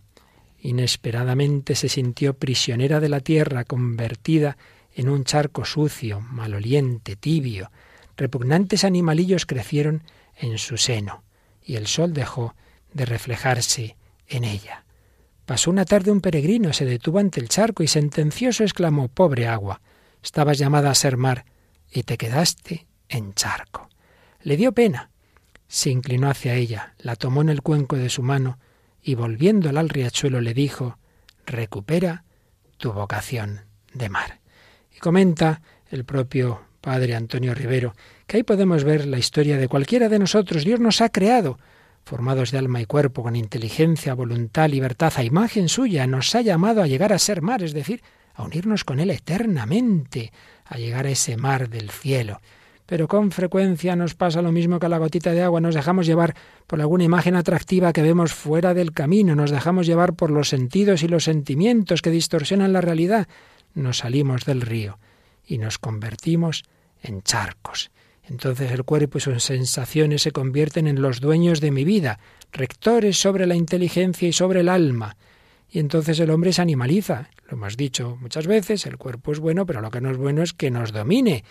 Inesperadamente se sintió prisionera de la tierra, convertida en un charco sucio, maloliente, tibio. Repugnantes animalillos crecieron en su seno, y el sol dejó de reflejarse en ella. Pasó una tarde un peregrino, se detuvo ante el charco y sentencioso exclamó Pobre agua, estabas llamada a ser mar, y te quedaste en charco. Le dio pena, se inclinó hacia ella, la tomó en el cuenco de su mano y volviéndola al riachuelo le dijo Recupera tu vocación de mar. Y comenta el propio padre Antonio Rivero que ahí podemos ver la historia de cualquiera de nosotros. Dios nos ha creado, formados de alma y cuerpo, con inteligencia, voluntad, libertad, a imagen suya, nos ha llamado a llegar a ser mar, es decir, a unirnos con Él eternamente, a llegar a ese mar del cielo pero con frecuencia nos pasa lo mismo que a la gotita de agua, nos dejamos llevar por alguna imagen atractiva que vemos fuera del camino, nos dejamos llevar por los sentidos y los sentimientos que distorsionan la realidad, nos salimos del río y nos convertimos en charcos. Entonces el cuerpo y sus sensaciones se convierten en los dueños de mi vida, rectores sobre la inteligencia y sobre el alma. Y entonces el hombre se animaliza. Lo hemos dicho muchas veces, el cuerpo es bueno, pero lo que no es bueno es que nos domine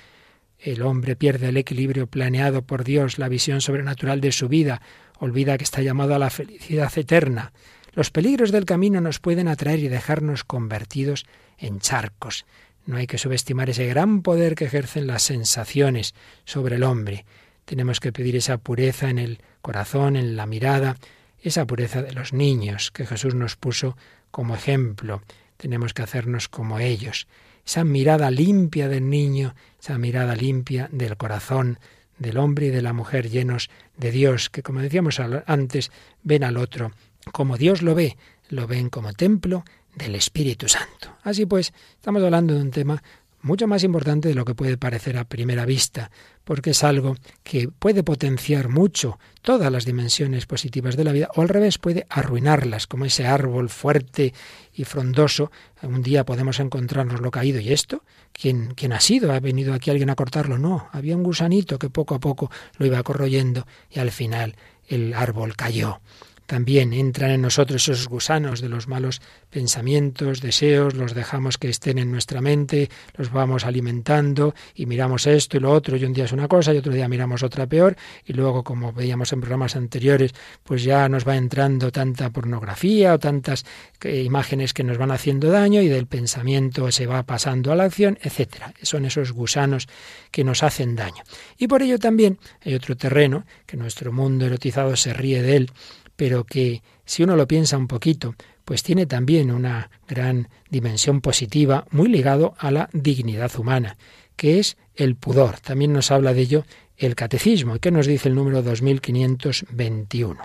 el hombre pierde el equilibrio planeado por Dios, la visión sobrenatural de su vida, olvida que está llamado a la felicidad eterna. Los peligros del camino nos pueden atraer y dejarnos convertidos en charcos. No hay que subestimar ese gran poder que ejercen las sensaciones sobre el hombre. Tenemos que pedir esa pureza en el corazón, en la mirada, esa pureza de los niños que Jesús nos puso como ejemplo. Tenemos que hacernos como ellos esa mirada limpia del niño, esa mirada limpia del corazón del hombre y de la mujer llenos de Dios, que como decíamos antes, ven al otro como Dios lo ve, lo ven como templo del Espíritu Santo. Así pues, estamos hablando de un tema mucho más importante de lo que puede parecer a primera vista, porque es algo que puede potenciar mucho todas las dimensiones positivas de la vida, o al revés puede arruinarlas, como ese árbol fuerte y frondoso. Un día podemos encontrarnos lo caído. ¿Y esto? ¿Quién, ¿Quién ha sido? ¿Ha venido aquí alguien a cortarlo? No, había un gusanito que poco a poco lo iba corroyendo y al final el árbol cayó. También entran en nosotros esos gusanos de los malos pensamientos, deseos, los dejamos que estén en nuestra mente, los vamos alimentando y miramos esto y lo otro, y un día es una cosa y otro día miramos otra peor, y luego, como veíamos en programas anteriores, pues ya nos va entrando tanta pornografía o tantas eh, imágenes que nos van haciendo daño y del pensamiento se va pasando a la acción, etcétera. Son esos gusanos que nos hacen daño. Y por ello también hay otro terreno que nuestro mundo erotizado se ríe de él, pero que si uno lo piensa un poquito, pues tiene también una gran dimensión positiva muy ligado a la dignidad humana, que es el pudor. También nos habla de ello el catecismo. ¿Qué nos dice el número 2521?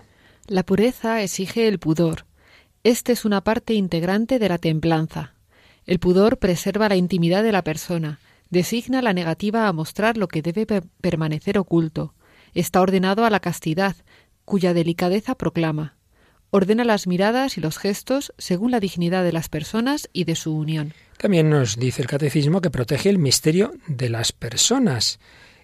La pureza exige el pudor. Este es una parte integrante de la templanza. El pudor preserva la intimidad de la persona, designa la negativa a mostrar lo que debe permanecer oculto. Está ordenado a la castidad, cuya delicadeza proclama. Ordena las miradas y los gestos según la dignidad de las personas y de su unión. También nos dice el catecismo que protege el misterio de las personas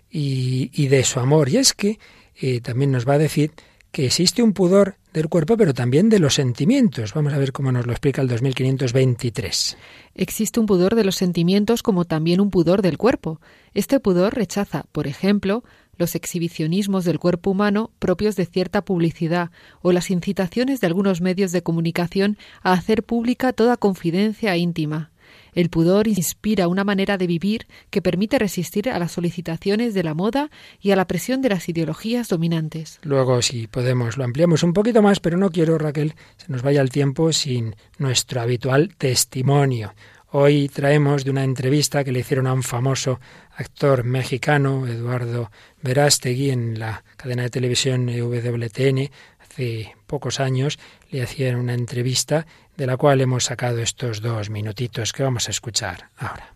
y, de su amor. Y es que eh, también nos va a decir que existe un pudor del cuerpo, pero también de los sentimientos. Vamos a ver cómo nos lo explica el 2523. Existe un pudor de los sentimientos como también un pudor del cuerpo. Este pudor rechaza, por ejemplo, los exhibicionismos del cuerpo humano propios de cierta publicidad o las incitaciones de algunos medios de comunicación a hacer pública toda confidencia íntima. El pudor inspira una manera de vivir que permite resistir a las solicitaciones de la moda y a la presión de las ideologías dominantes. Luego, si podemos, lo ampliamos un poquito más, pero no quiero, Raquel, se nos vaya el tiempo sin nuestro habitual testimonio. Hoy traemos de una entrevista que le hicieron a un famoso actor mexicano, Eduardo Verástegui, en la cadena de televisión WTN, hace pocos años, le hacían una entrevista de la cual hemos sacado estos dos minutitos que vamos a escuchar ahora.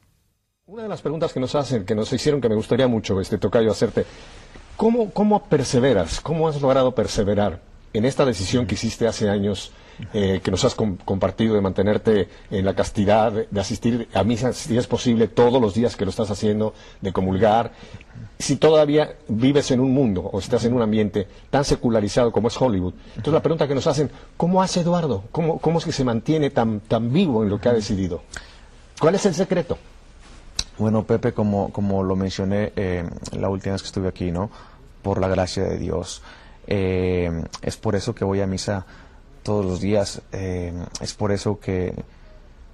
Una de las preguntas que nos hacen, que nos hicieron, que me gustaría mucho, este Tocayo, hacerte, ¿cómo, cómo perseveras? ¿Cómo has logrado perseverar en esta decisión que hiciste hace años, eh, que nos has compartido de mantenerte en la castidad, de, asistir a misa si es posible todos los días que lo estás haciendo, de comulgar? Si todavía vives en un mundo o estás en un ambiente tan secularizado como es Hollywood. Entonces la pregunta que nos hacen, ¿cómo hace Eduardo? ¿Cómo, cómo es que se mantiene tan, tan vivo en lo que ha decidido? ¿Cuál es el secreto? Bueno, Pepe, como, como lo mencioné eh, la última vez que estuve aquí, ¿no? Por la gracia de Dios. Eh, es por eso que voy a misa todos los días. Eh, es por eso que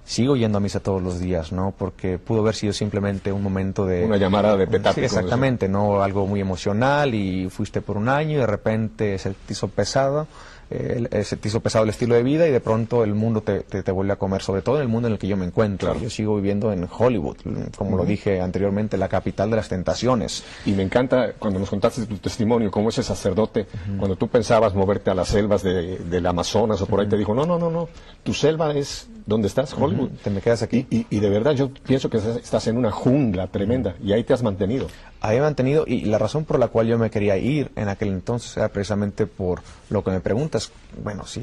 sigo yendo a misa todos los días, ¿no? Porque pudo haber sido simplemente un momento de... Una llamada de petate. Sí, exactamente, ¿no? Algo muy emocional y fuiste por un año y de repente se te hizo pesado eh, se te hizo pesado el estilo de vida y de pronto el mundo te, te, vuelve a comer, sobre todo en el mundo en el que yo me encuentro. Yo sigo viviendo en Hollywood, como lo dije anteriormente, la capital de las tentaciones. Y me encanta cuando nos contaste tu testimonio, cómo ese sacerdote, cuando tú pensabas moverte a las selvas de, del Amazonas o por ahí, te dijo, no, no, no, no, tu selva es donde estás, Hollywood. Te me quedas aquí. Y, y, de verdad yo pienso que estás en una jungla tremenda y ahí te has mantenido. Ahí he mantenido y la razón por la cual yo me quería ir en aquel entonces era precisamente por lo que me preguntas. Bueno, si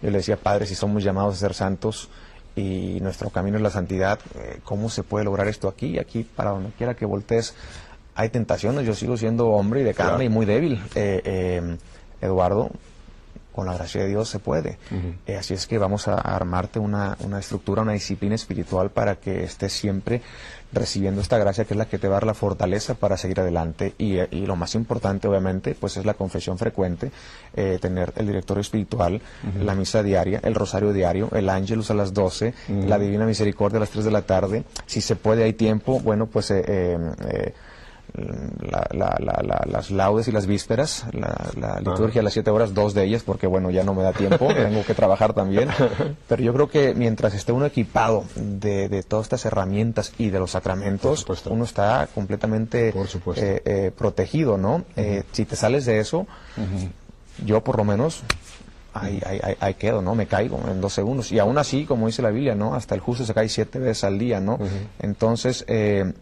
yo le decía, Padre, si somos llamados a ser santos y nuestro camino es la santidad, eh, ¿cómo se puede lograr esto aquí? Aquí, para donde quiera que voltees, hay tentaciones. Yo sigo siendo hombre y de carne y muy débil. Eh, eh, Eduardo, con la gracia de Dios se puede. Eh, así es que vamos a armarte una, una, estructura, una disciplina espiritual para que estés siempre recibiendo esta gracia que es la que te va a dar la fortaleza para seguir adelante. Y, eh, y lo más importante, obviamente, pues es la confesión frecuente, eh, tener el directorio espiritual, la misa diaria, el rosario diario, el ángelus a las 12, la divina misericordia a las 3 de la tarde. Si se puede, hay tiempo, bueno, pues... Eh, las laudes y las vísperas, la, liturgia a las siete horas, dos de ellas, porque bueno, ya no me da tiempo, tengo que trabajar también. Pero yo creo que mientras esté uno equipado de, todas estas herramientas y de los sacramentos, uno está completamente eh, eh, protegido, ¿no? Eh, si te sales de eso, yo por lo menos ahí, ahí, quedo, ¿no? Me caigo en dos segundos. Y aún así, como dice la Biblia, ¿no? Hasta el justo se cae siete veces al día, ¿no? Entonces, eh,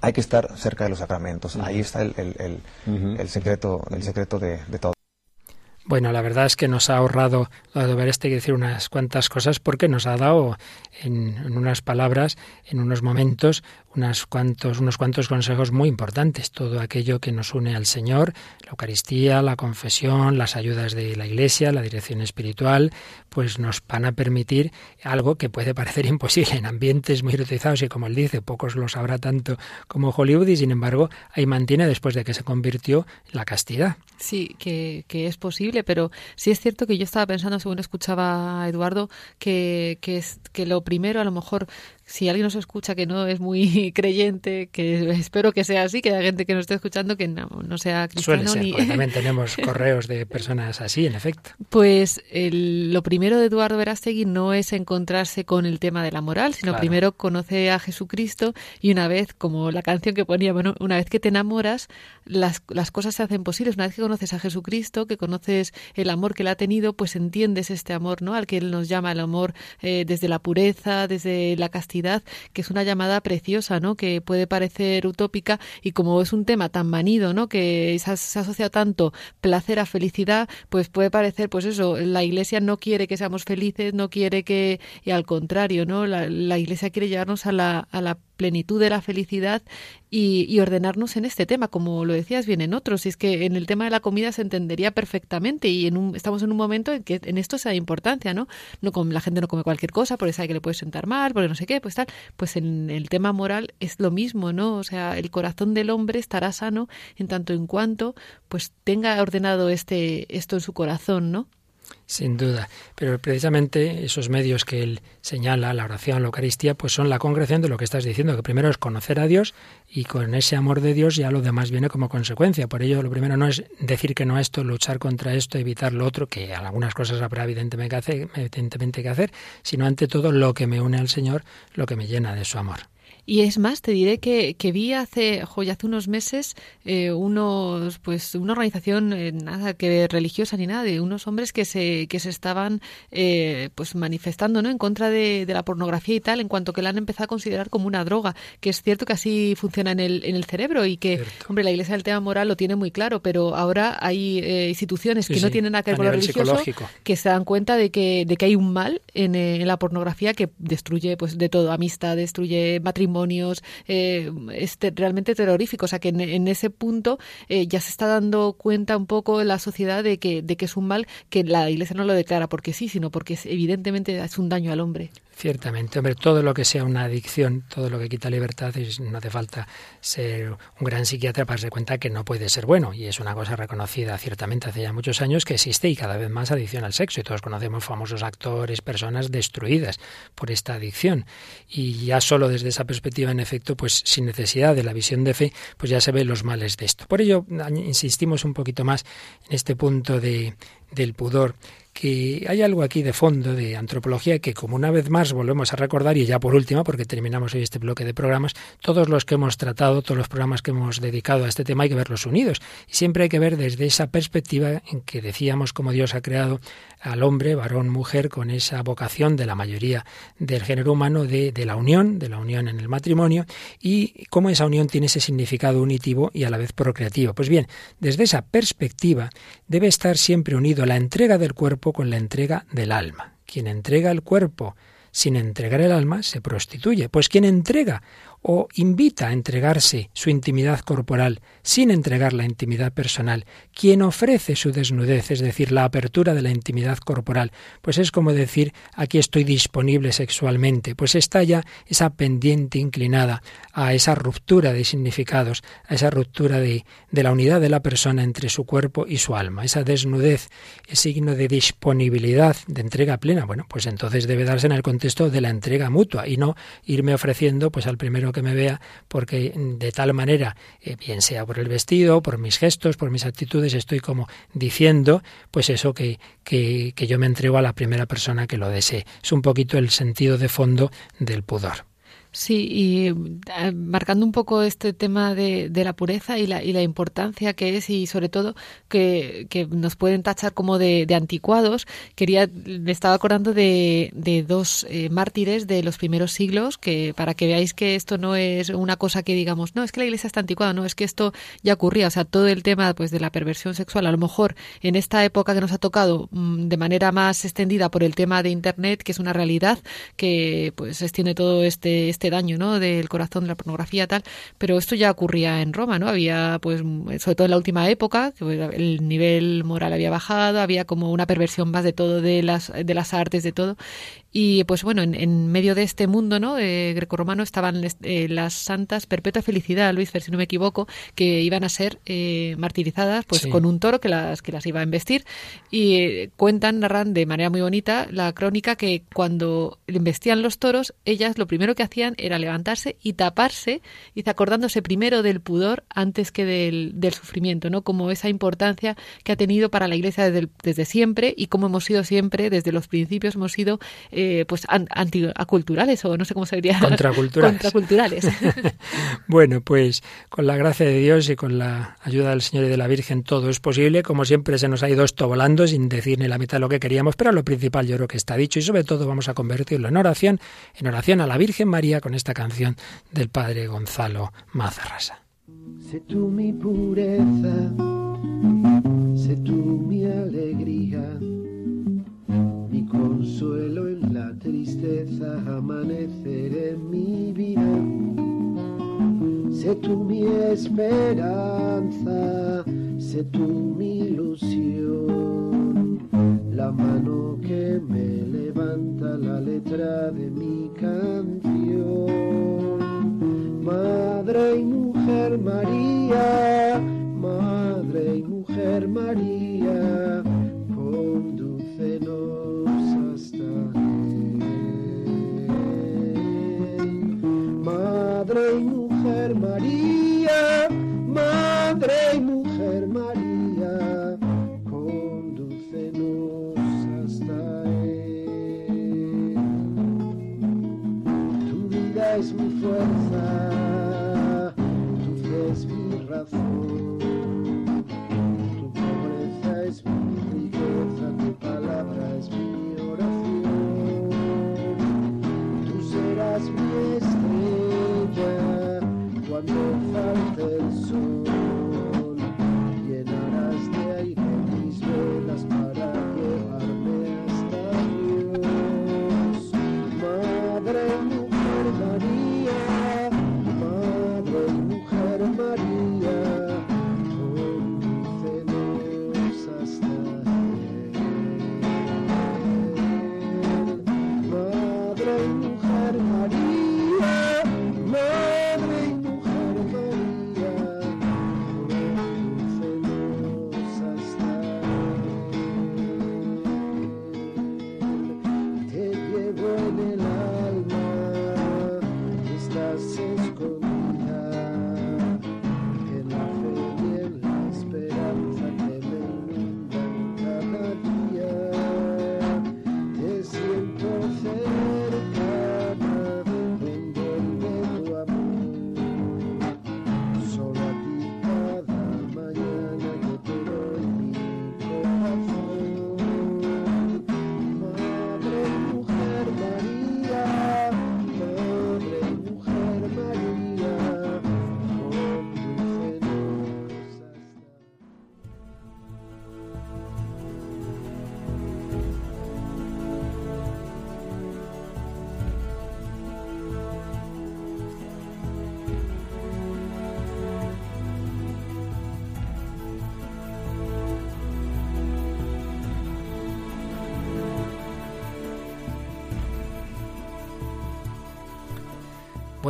hay que estar cerca de los sacramentos. Ahí está el, el, secreto, el secreto de, todo. Bueno, la verdad es que nos ha ahorrado lo de ver este que decir unas cuantas cosas porque nos ha dado en, unas palabras, en unos momentos, unas cuantos, unos cuantos consejos muy importantes. Todo aquello que nos une al Señor, la Eucaristía, la confesión, las ayudas de la Iglesia, la dirección espiritual, pues nos van a permitir algo que puede parecer imposible en ambientes muy erotizados y como él dice, pocos lo sabrá tanto como Hollywood y sin embargo ahí mantiene después de que se convirtió la castidad. Sí, que, que es posible, pero sí es cierto que yo estaba pensando, según escuchaba Eduardo, que, que, es, que lo primero a lo mejor si alguien nos escucha que no es muy creyente, que espero que sea así, que haya gente que nos esté escuchando que no, no sea cristiano. Suele ser, también tenemos correos de personas así, en efecto. Pues el, lo primero de Eduardo Verástegui no es encontrarse con el tema de la moral, sino Claro. primero conoce a Jesucristo y una vez, como la canción que ponía, bueno, una vez que te enamoras, las, las cosas se hacen posibles. Una vez que conoces a Jesucristo, que conoces el amor que él ha tenido, pues entiendes este amor, ¿no? Al que él nos llama el amor eh, desde la pureza, desde la castidad, que es una llamada preciosa, ¿no? Que puede parecer utópica y como es un tema tan manido, ¿no? Que se, se asocia tanto placer a felicidad, pues puede parecer, pues eso, la Iglesia no quiere que seamos felices, no quiere que, y al contrario, ¿no? La, la Iglesia quiere llevarnos a la, a la plenitud de la felicidad y, ordenarnos en este tema, como lo decías bien en otros. Y es que en el tema de la comida se entendería perfectamente y en un, estamos en un momento en que en esto se da importancia, ¿no? no com- la gente no come cualquier cosa porque sabe que le puede sentar mal, porque no sé qué, pues tal. Pues en el tema moral es lo mismo, ¿no? O sea, el corazón del hombre estará sano en tanto en cuanto pues tenga ordenado este esto en su corazón, ¿no? Sin duda. Pero precisamente esos medios que él señala, la oración, la Eucaristía, pues son la concreción de lo que estás diciendo, que primero es conocer a Dios y con ese amor de Dios ya lo demás viene como consecuencia. Por ello, lo primero no es decir que no a esto, luchar contra esto, evitar lo otro, que algunas cosas habrá evidentemente que hacer, evidentemente que hacer, sino ante todo lo que me une al Señor, lo que me llena de su amor. Y es más, te diré que, que vi hace, jo, hace unos meses eh, unos, pues, una organización eh, nada que religiosa ni nada, de unos hombres que se, que se estaban eh, pues manifestando ¿no? en contra de, de la pornografía y tal, en cuanto que la han empezado a considerar como una droga, que es cierto que así funciona en el, en el cerebro y que, Cierto. hombre, la Iglesia del tema moral lo tiene muy claro, pero ahora hay eh, instituciones Sí, que no sí, tienen nada que ver con lo religioso que se dan cuenta de que, de que hay un mal en, eh, en la pornografía que destruye pues de todo, amistad, destruye matrimonios, eh, es te- realmente terrorífico. O sea que en, en ese punto eh, ya se está dando cuenta un poco la sociedad de que, de que es un mal que la Iglesia no lo declara porque sí, sino porque es, evidentemente es un daño al hombre. Ciertamente, hombre, todo lo que sea una adicción, todo lo que quita libertad, no hace falta ser un gran psiquiatra para darse cuenta que no puede ser bueno. Y es una cosa reconocida ciertamente hace ya muchos años que existe y cada vez más adicción al sexo. Y todos conocemos famosos actores, personas destruidas por esta adicción. Y ya solo desde esa perspectiva, en efecto, pues sin necesidad de la visión de fe, pues ya se ven los males de esto. Por ello, insistimos un poquito más en este punto de, del pudor que hay algo aquí de fondo de antropología que como una vez más volvemos a recordar y ya por último porque terminamos hoy este bloque de programas todos los que hemos tratado todos los programas que hemos dedicado a este tema hay que verlos unidos. Y siempre hay que ver desde esa perspectiva en que decíamos como Dios ha creado al hombre varón mujer con esa vocación de la mayoría del género humano de, de la unión de la unión en el matrimonio y cómo esa unión tiene ese significado unitivo y a la vez procreativo. Pues bien desde esa perspectiva debe estar siempre unido la entrega del cuerpo con la entrega del alma. Quien entrega el cuerpo sin entregar el alma se prostituye, pues quien entrega o invita a entregarse su intimidad corporal sin entregar la intimidad personal, quien ofrece su desnudez, es decir, la apertura de la intimidad corporal, pues es como decir aquí estoy disponible sexualmente, pues está ya esa pendiente inclinada a esa ruptura de significados, a esa ruptura de, de la unidad de la persona entre su cuerpo y su alma. Esa desnudez es signo de disponibilidad, de entrega plena. Bueno, pues entonces debe darse en el contexto de la entrega mutua y no irme ofreciendo pues al primero que me vea porque de tal manera, eh, bien sea por el vestido, por mis gestos, por mis actitudes, estoy como diciendo pues eso que, que, que yo me entrego a la primera persona que lo desee. Es un poquito el sentido de fondo del pudor. Sí, y eh, marcando un poco este tema de, la pureza y la, y la importancia que es y sobre todo que, que nos pueden tachar como de, de anticuados, quería, me estaba acordando de, de dos eh, mártires de los primeros siglos, que para que veáis que esto no es una cosa que digamos, no, es que la iglesia está anticuada, no, es que esto ya ocurría, o sea, todo el tema pues de la perversión sexual, a lo mejor en esta época que nos ha tocado mm, de manera más extendida por el tema de internet, que es una realidad que pues extiende todo este este daño, ¿no? Del corazón de la pornografía tal, pero esto ya ocurría en Roma, ¿no? Había, pues, sobre todo en la última época, el nivel moral había bajado, había como una perversión más de todo de las de las artes, de todo, y pues bueno, en, medio de este mundo ¿no? Eh, grecorromano estaban eh, las santas Perpetua Felicidad, Luis, si no me equivoco, que iban a ser eh, martirizadas pues con un toro que las, que las iba a embestir. Y eh, cuentan, narran de manera muy bonita la crónica que cuando embestían los toros, ellas lo primero que hacían era levantarse y taparse, y acordándose primero del pudor antes que del, del sufrimiento, ¿no? Como esa importancia que ha tenido para la Iglesia desde, desde siempre y como hemos sido siempre, desde los principios, hemos sido eh, pues anticulturales o no sé cómo se diría. Contraculturales. Contraculturales. bueno, pues con la gracia de Dios y con la ayuda del Señor y de la Virgen todo es posible. Como siempre se nos ha ido esto volando sin decir ni la mitad de lo que queríamos, pero lo principal yo creo que está dicho y sobre todo vamos a convertirlo en oración, en oración a la Virgen María con esta canción del Padre Gonzalo Mazarrasa. Sé tú mi pureza, sé tú mi alegría consuelo en la tristeza, amanecer en mi vida. Sé tú mi esperanza, sé tú mi ilusión, la mano que me levanta la letra de mi canción. Madre y mujer María, Madre y mujer María, Madre y mujer María, Madre y mujer María, condúcenos hasta él. Tu vida es mi fuerza, tu fe es mi razón. Tu pobreza es mi riqueza, tu palabra es mi oración. Tú serás mi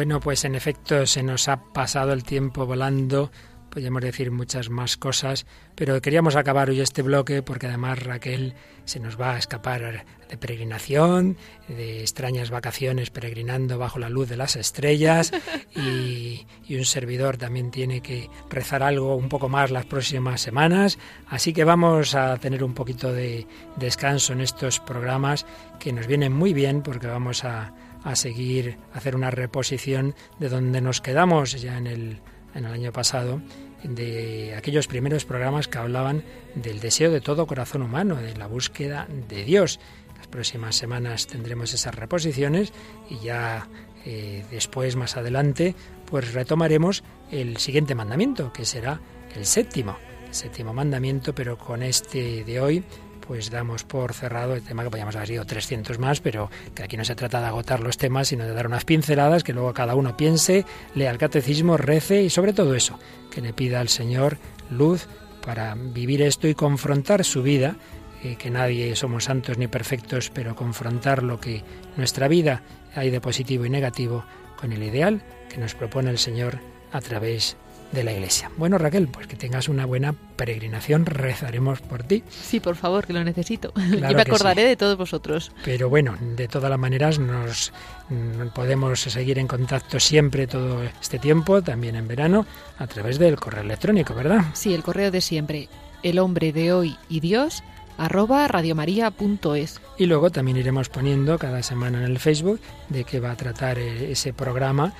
Bueno, pues en efecto se nos ha pasado el tiempo volando, podríamos decir muchas más cosas, pero queríamos acabar hoy este bloque porque además Raquel se nos va a escapar de peregrinación, de extrañas vacaciones peregrinando bajo la luz de las estrellas y, y un servidor también tiene que rezar algo un poco más las próximas semanas, así que vamos a tener un poquito de descanso en estos programas que nos vienen muy bien porque vamos a a seguir, a hacer una reposición de donde nos quedamos ya en el, en el año pasado, de aquellos primeros programas que hablaban del deseo de todo corazón humano, de la búsqueda de Dios. Las próximas semanas tendremos esas reposiciones y ya eh, después, más adelante, pues retomaremos el siguiente mandamiento, que será el séptimo, el séptimo mandamiento, pero con este de hoy, pues damos por cerrado el tema que podríamos haber sido 300 más, pero que aquí no se trata de agotar los temas, sino de dar unas pinceladas, que luego cada uno piense, lea el catecismo, rece y sobre todo eso, que le pida al Señor luz para vivir esto y confrontar su vida, eh, que nadie somos santos ni perfectos, pero confrontar lo que nuestra vida hay de positivo y negativo con el ideal que nos propone el Señor a través de la Iglesia. Bueno, Raquel, pues que tengas una buena peregrinación, rezaremos por ti. Sí, por favor, que lo necesito. Claro y me acordaré sí. de todos vosotros. Pero bueno, de todas las maneras nos mm, podemos seguir en contacto siempre todo este tiempo, también en verano, a través del correo electrónico, ¿verdad? Sí, el correo de siempre. El hombre de hoy y Dios arroba radiomaria.es. Y luego también iremos poniendo cada semana en el Facebook de qué va a tratar eh, ese programa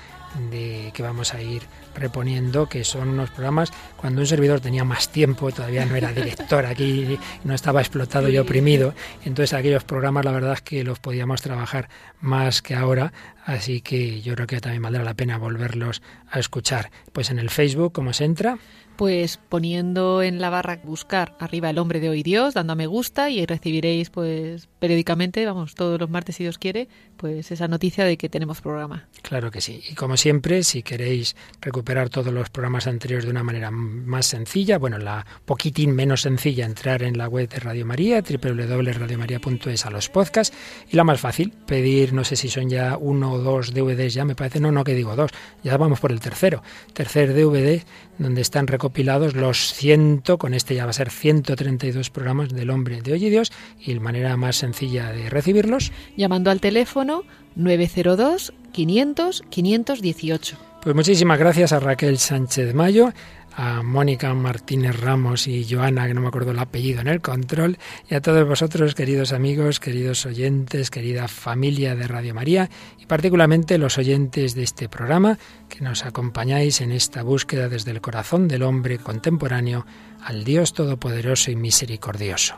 de que vamos a ir reponiendo, que son unos programas cuando un servidor tenía más tiempo, todavía no era director aquí, no estaba explotado y oprimido, entonces aquellos programas la verdad es que los podíamos trabajar más que ahora, así que yo creo que también valdrá la pena volverlos a escuchar. Pues en el Facebook, ¿cómo se entra? Pues poniendo en la barra buscar arriba el hombre de hoy Dios, dando a me gusta y recibiréis pues periódicamente, vamos, todos los martes si Dios quiere, pues esa noticia de que tenemos programa. Claro que sí. Y como siempre, si queréis recuperar todos los programas anteriores de una manera más sencilla, bueno, la poquitín menos sencilla, entrar en la web de Radio María, www.radiomaria.es a los podcasts, y la más fácil, pedir, no sé si son ya uno o dos DVDs, ya me parece, no, no que digo dos, ya vamos por el tercero, tercer DVD, donde están recopilados los ciento, con este ya va a ser 132 programas del hombre de hoy y Dios, y la manera más sencilla de recibirlos, Llamando al teléfono 902 500 518. Pues muchísimas gracias a Raquel Sánchez Mayo, a Mónica Martínez Ramos y Joana, que no me acuerdo el apellido en el control, y a todos vosotros, queridos amigos, queridos oyentes, querida familia de Radio María, y particularmente los oyentes de este programa, que nos acompañáis en esta búsqueda desde el corazón del hombre contemporáneo al Dios Todopoderoso y Misericordioso.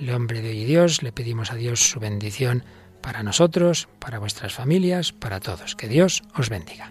El hombre de hoy Dios, le pedimos a Dios su bendición para nosotros, para vuestras familias, para todos. Que Dios os bendiga.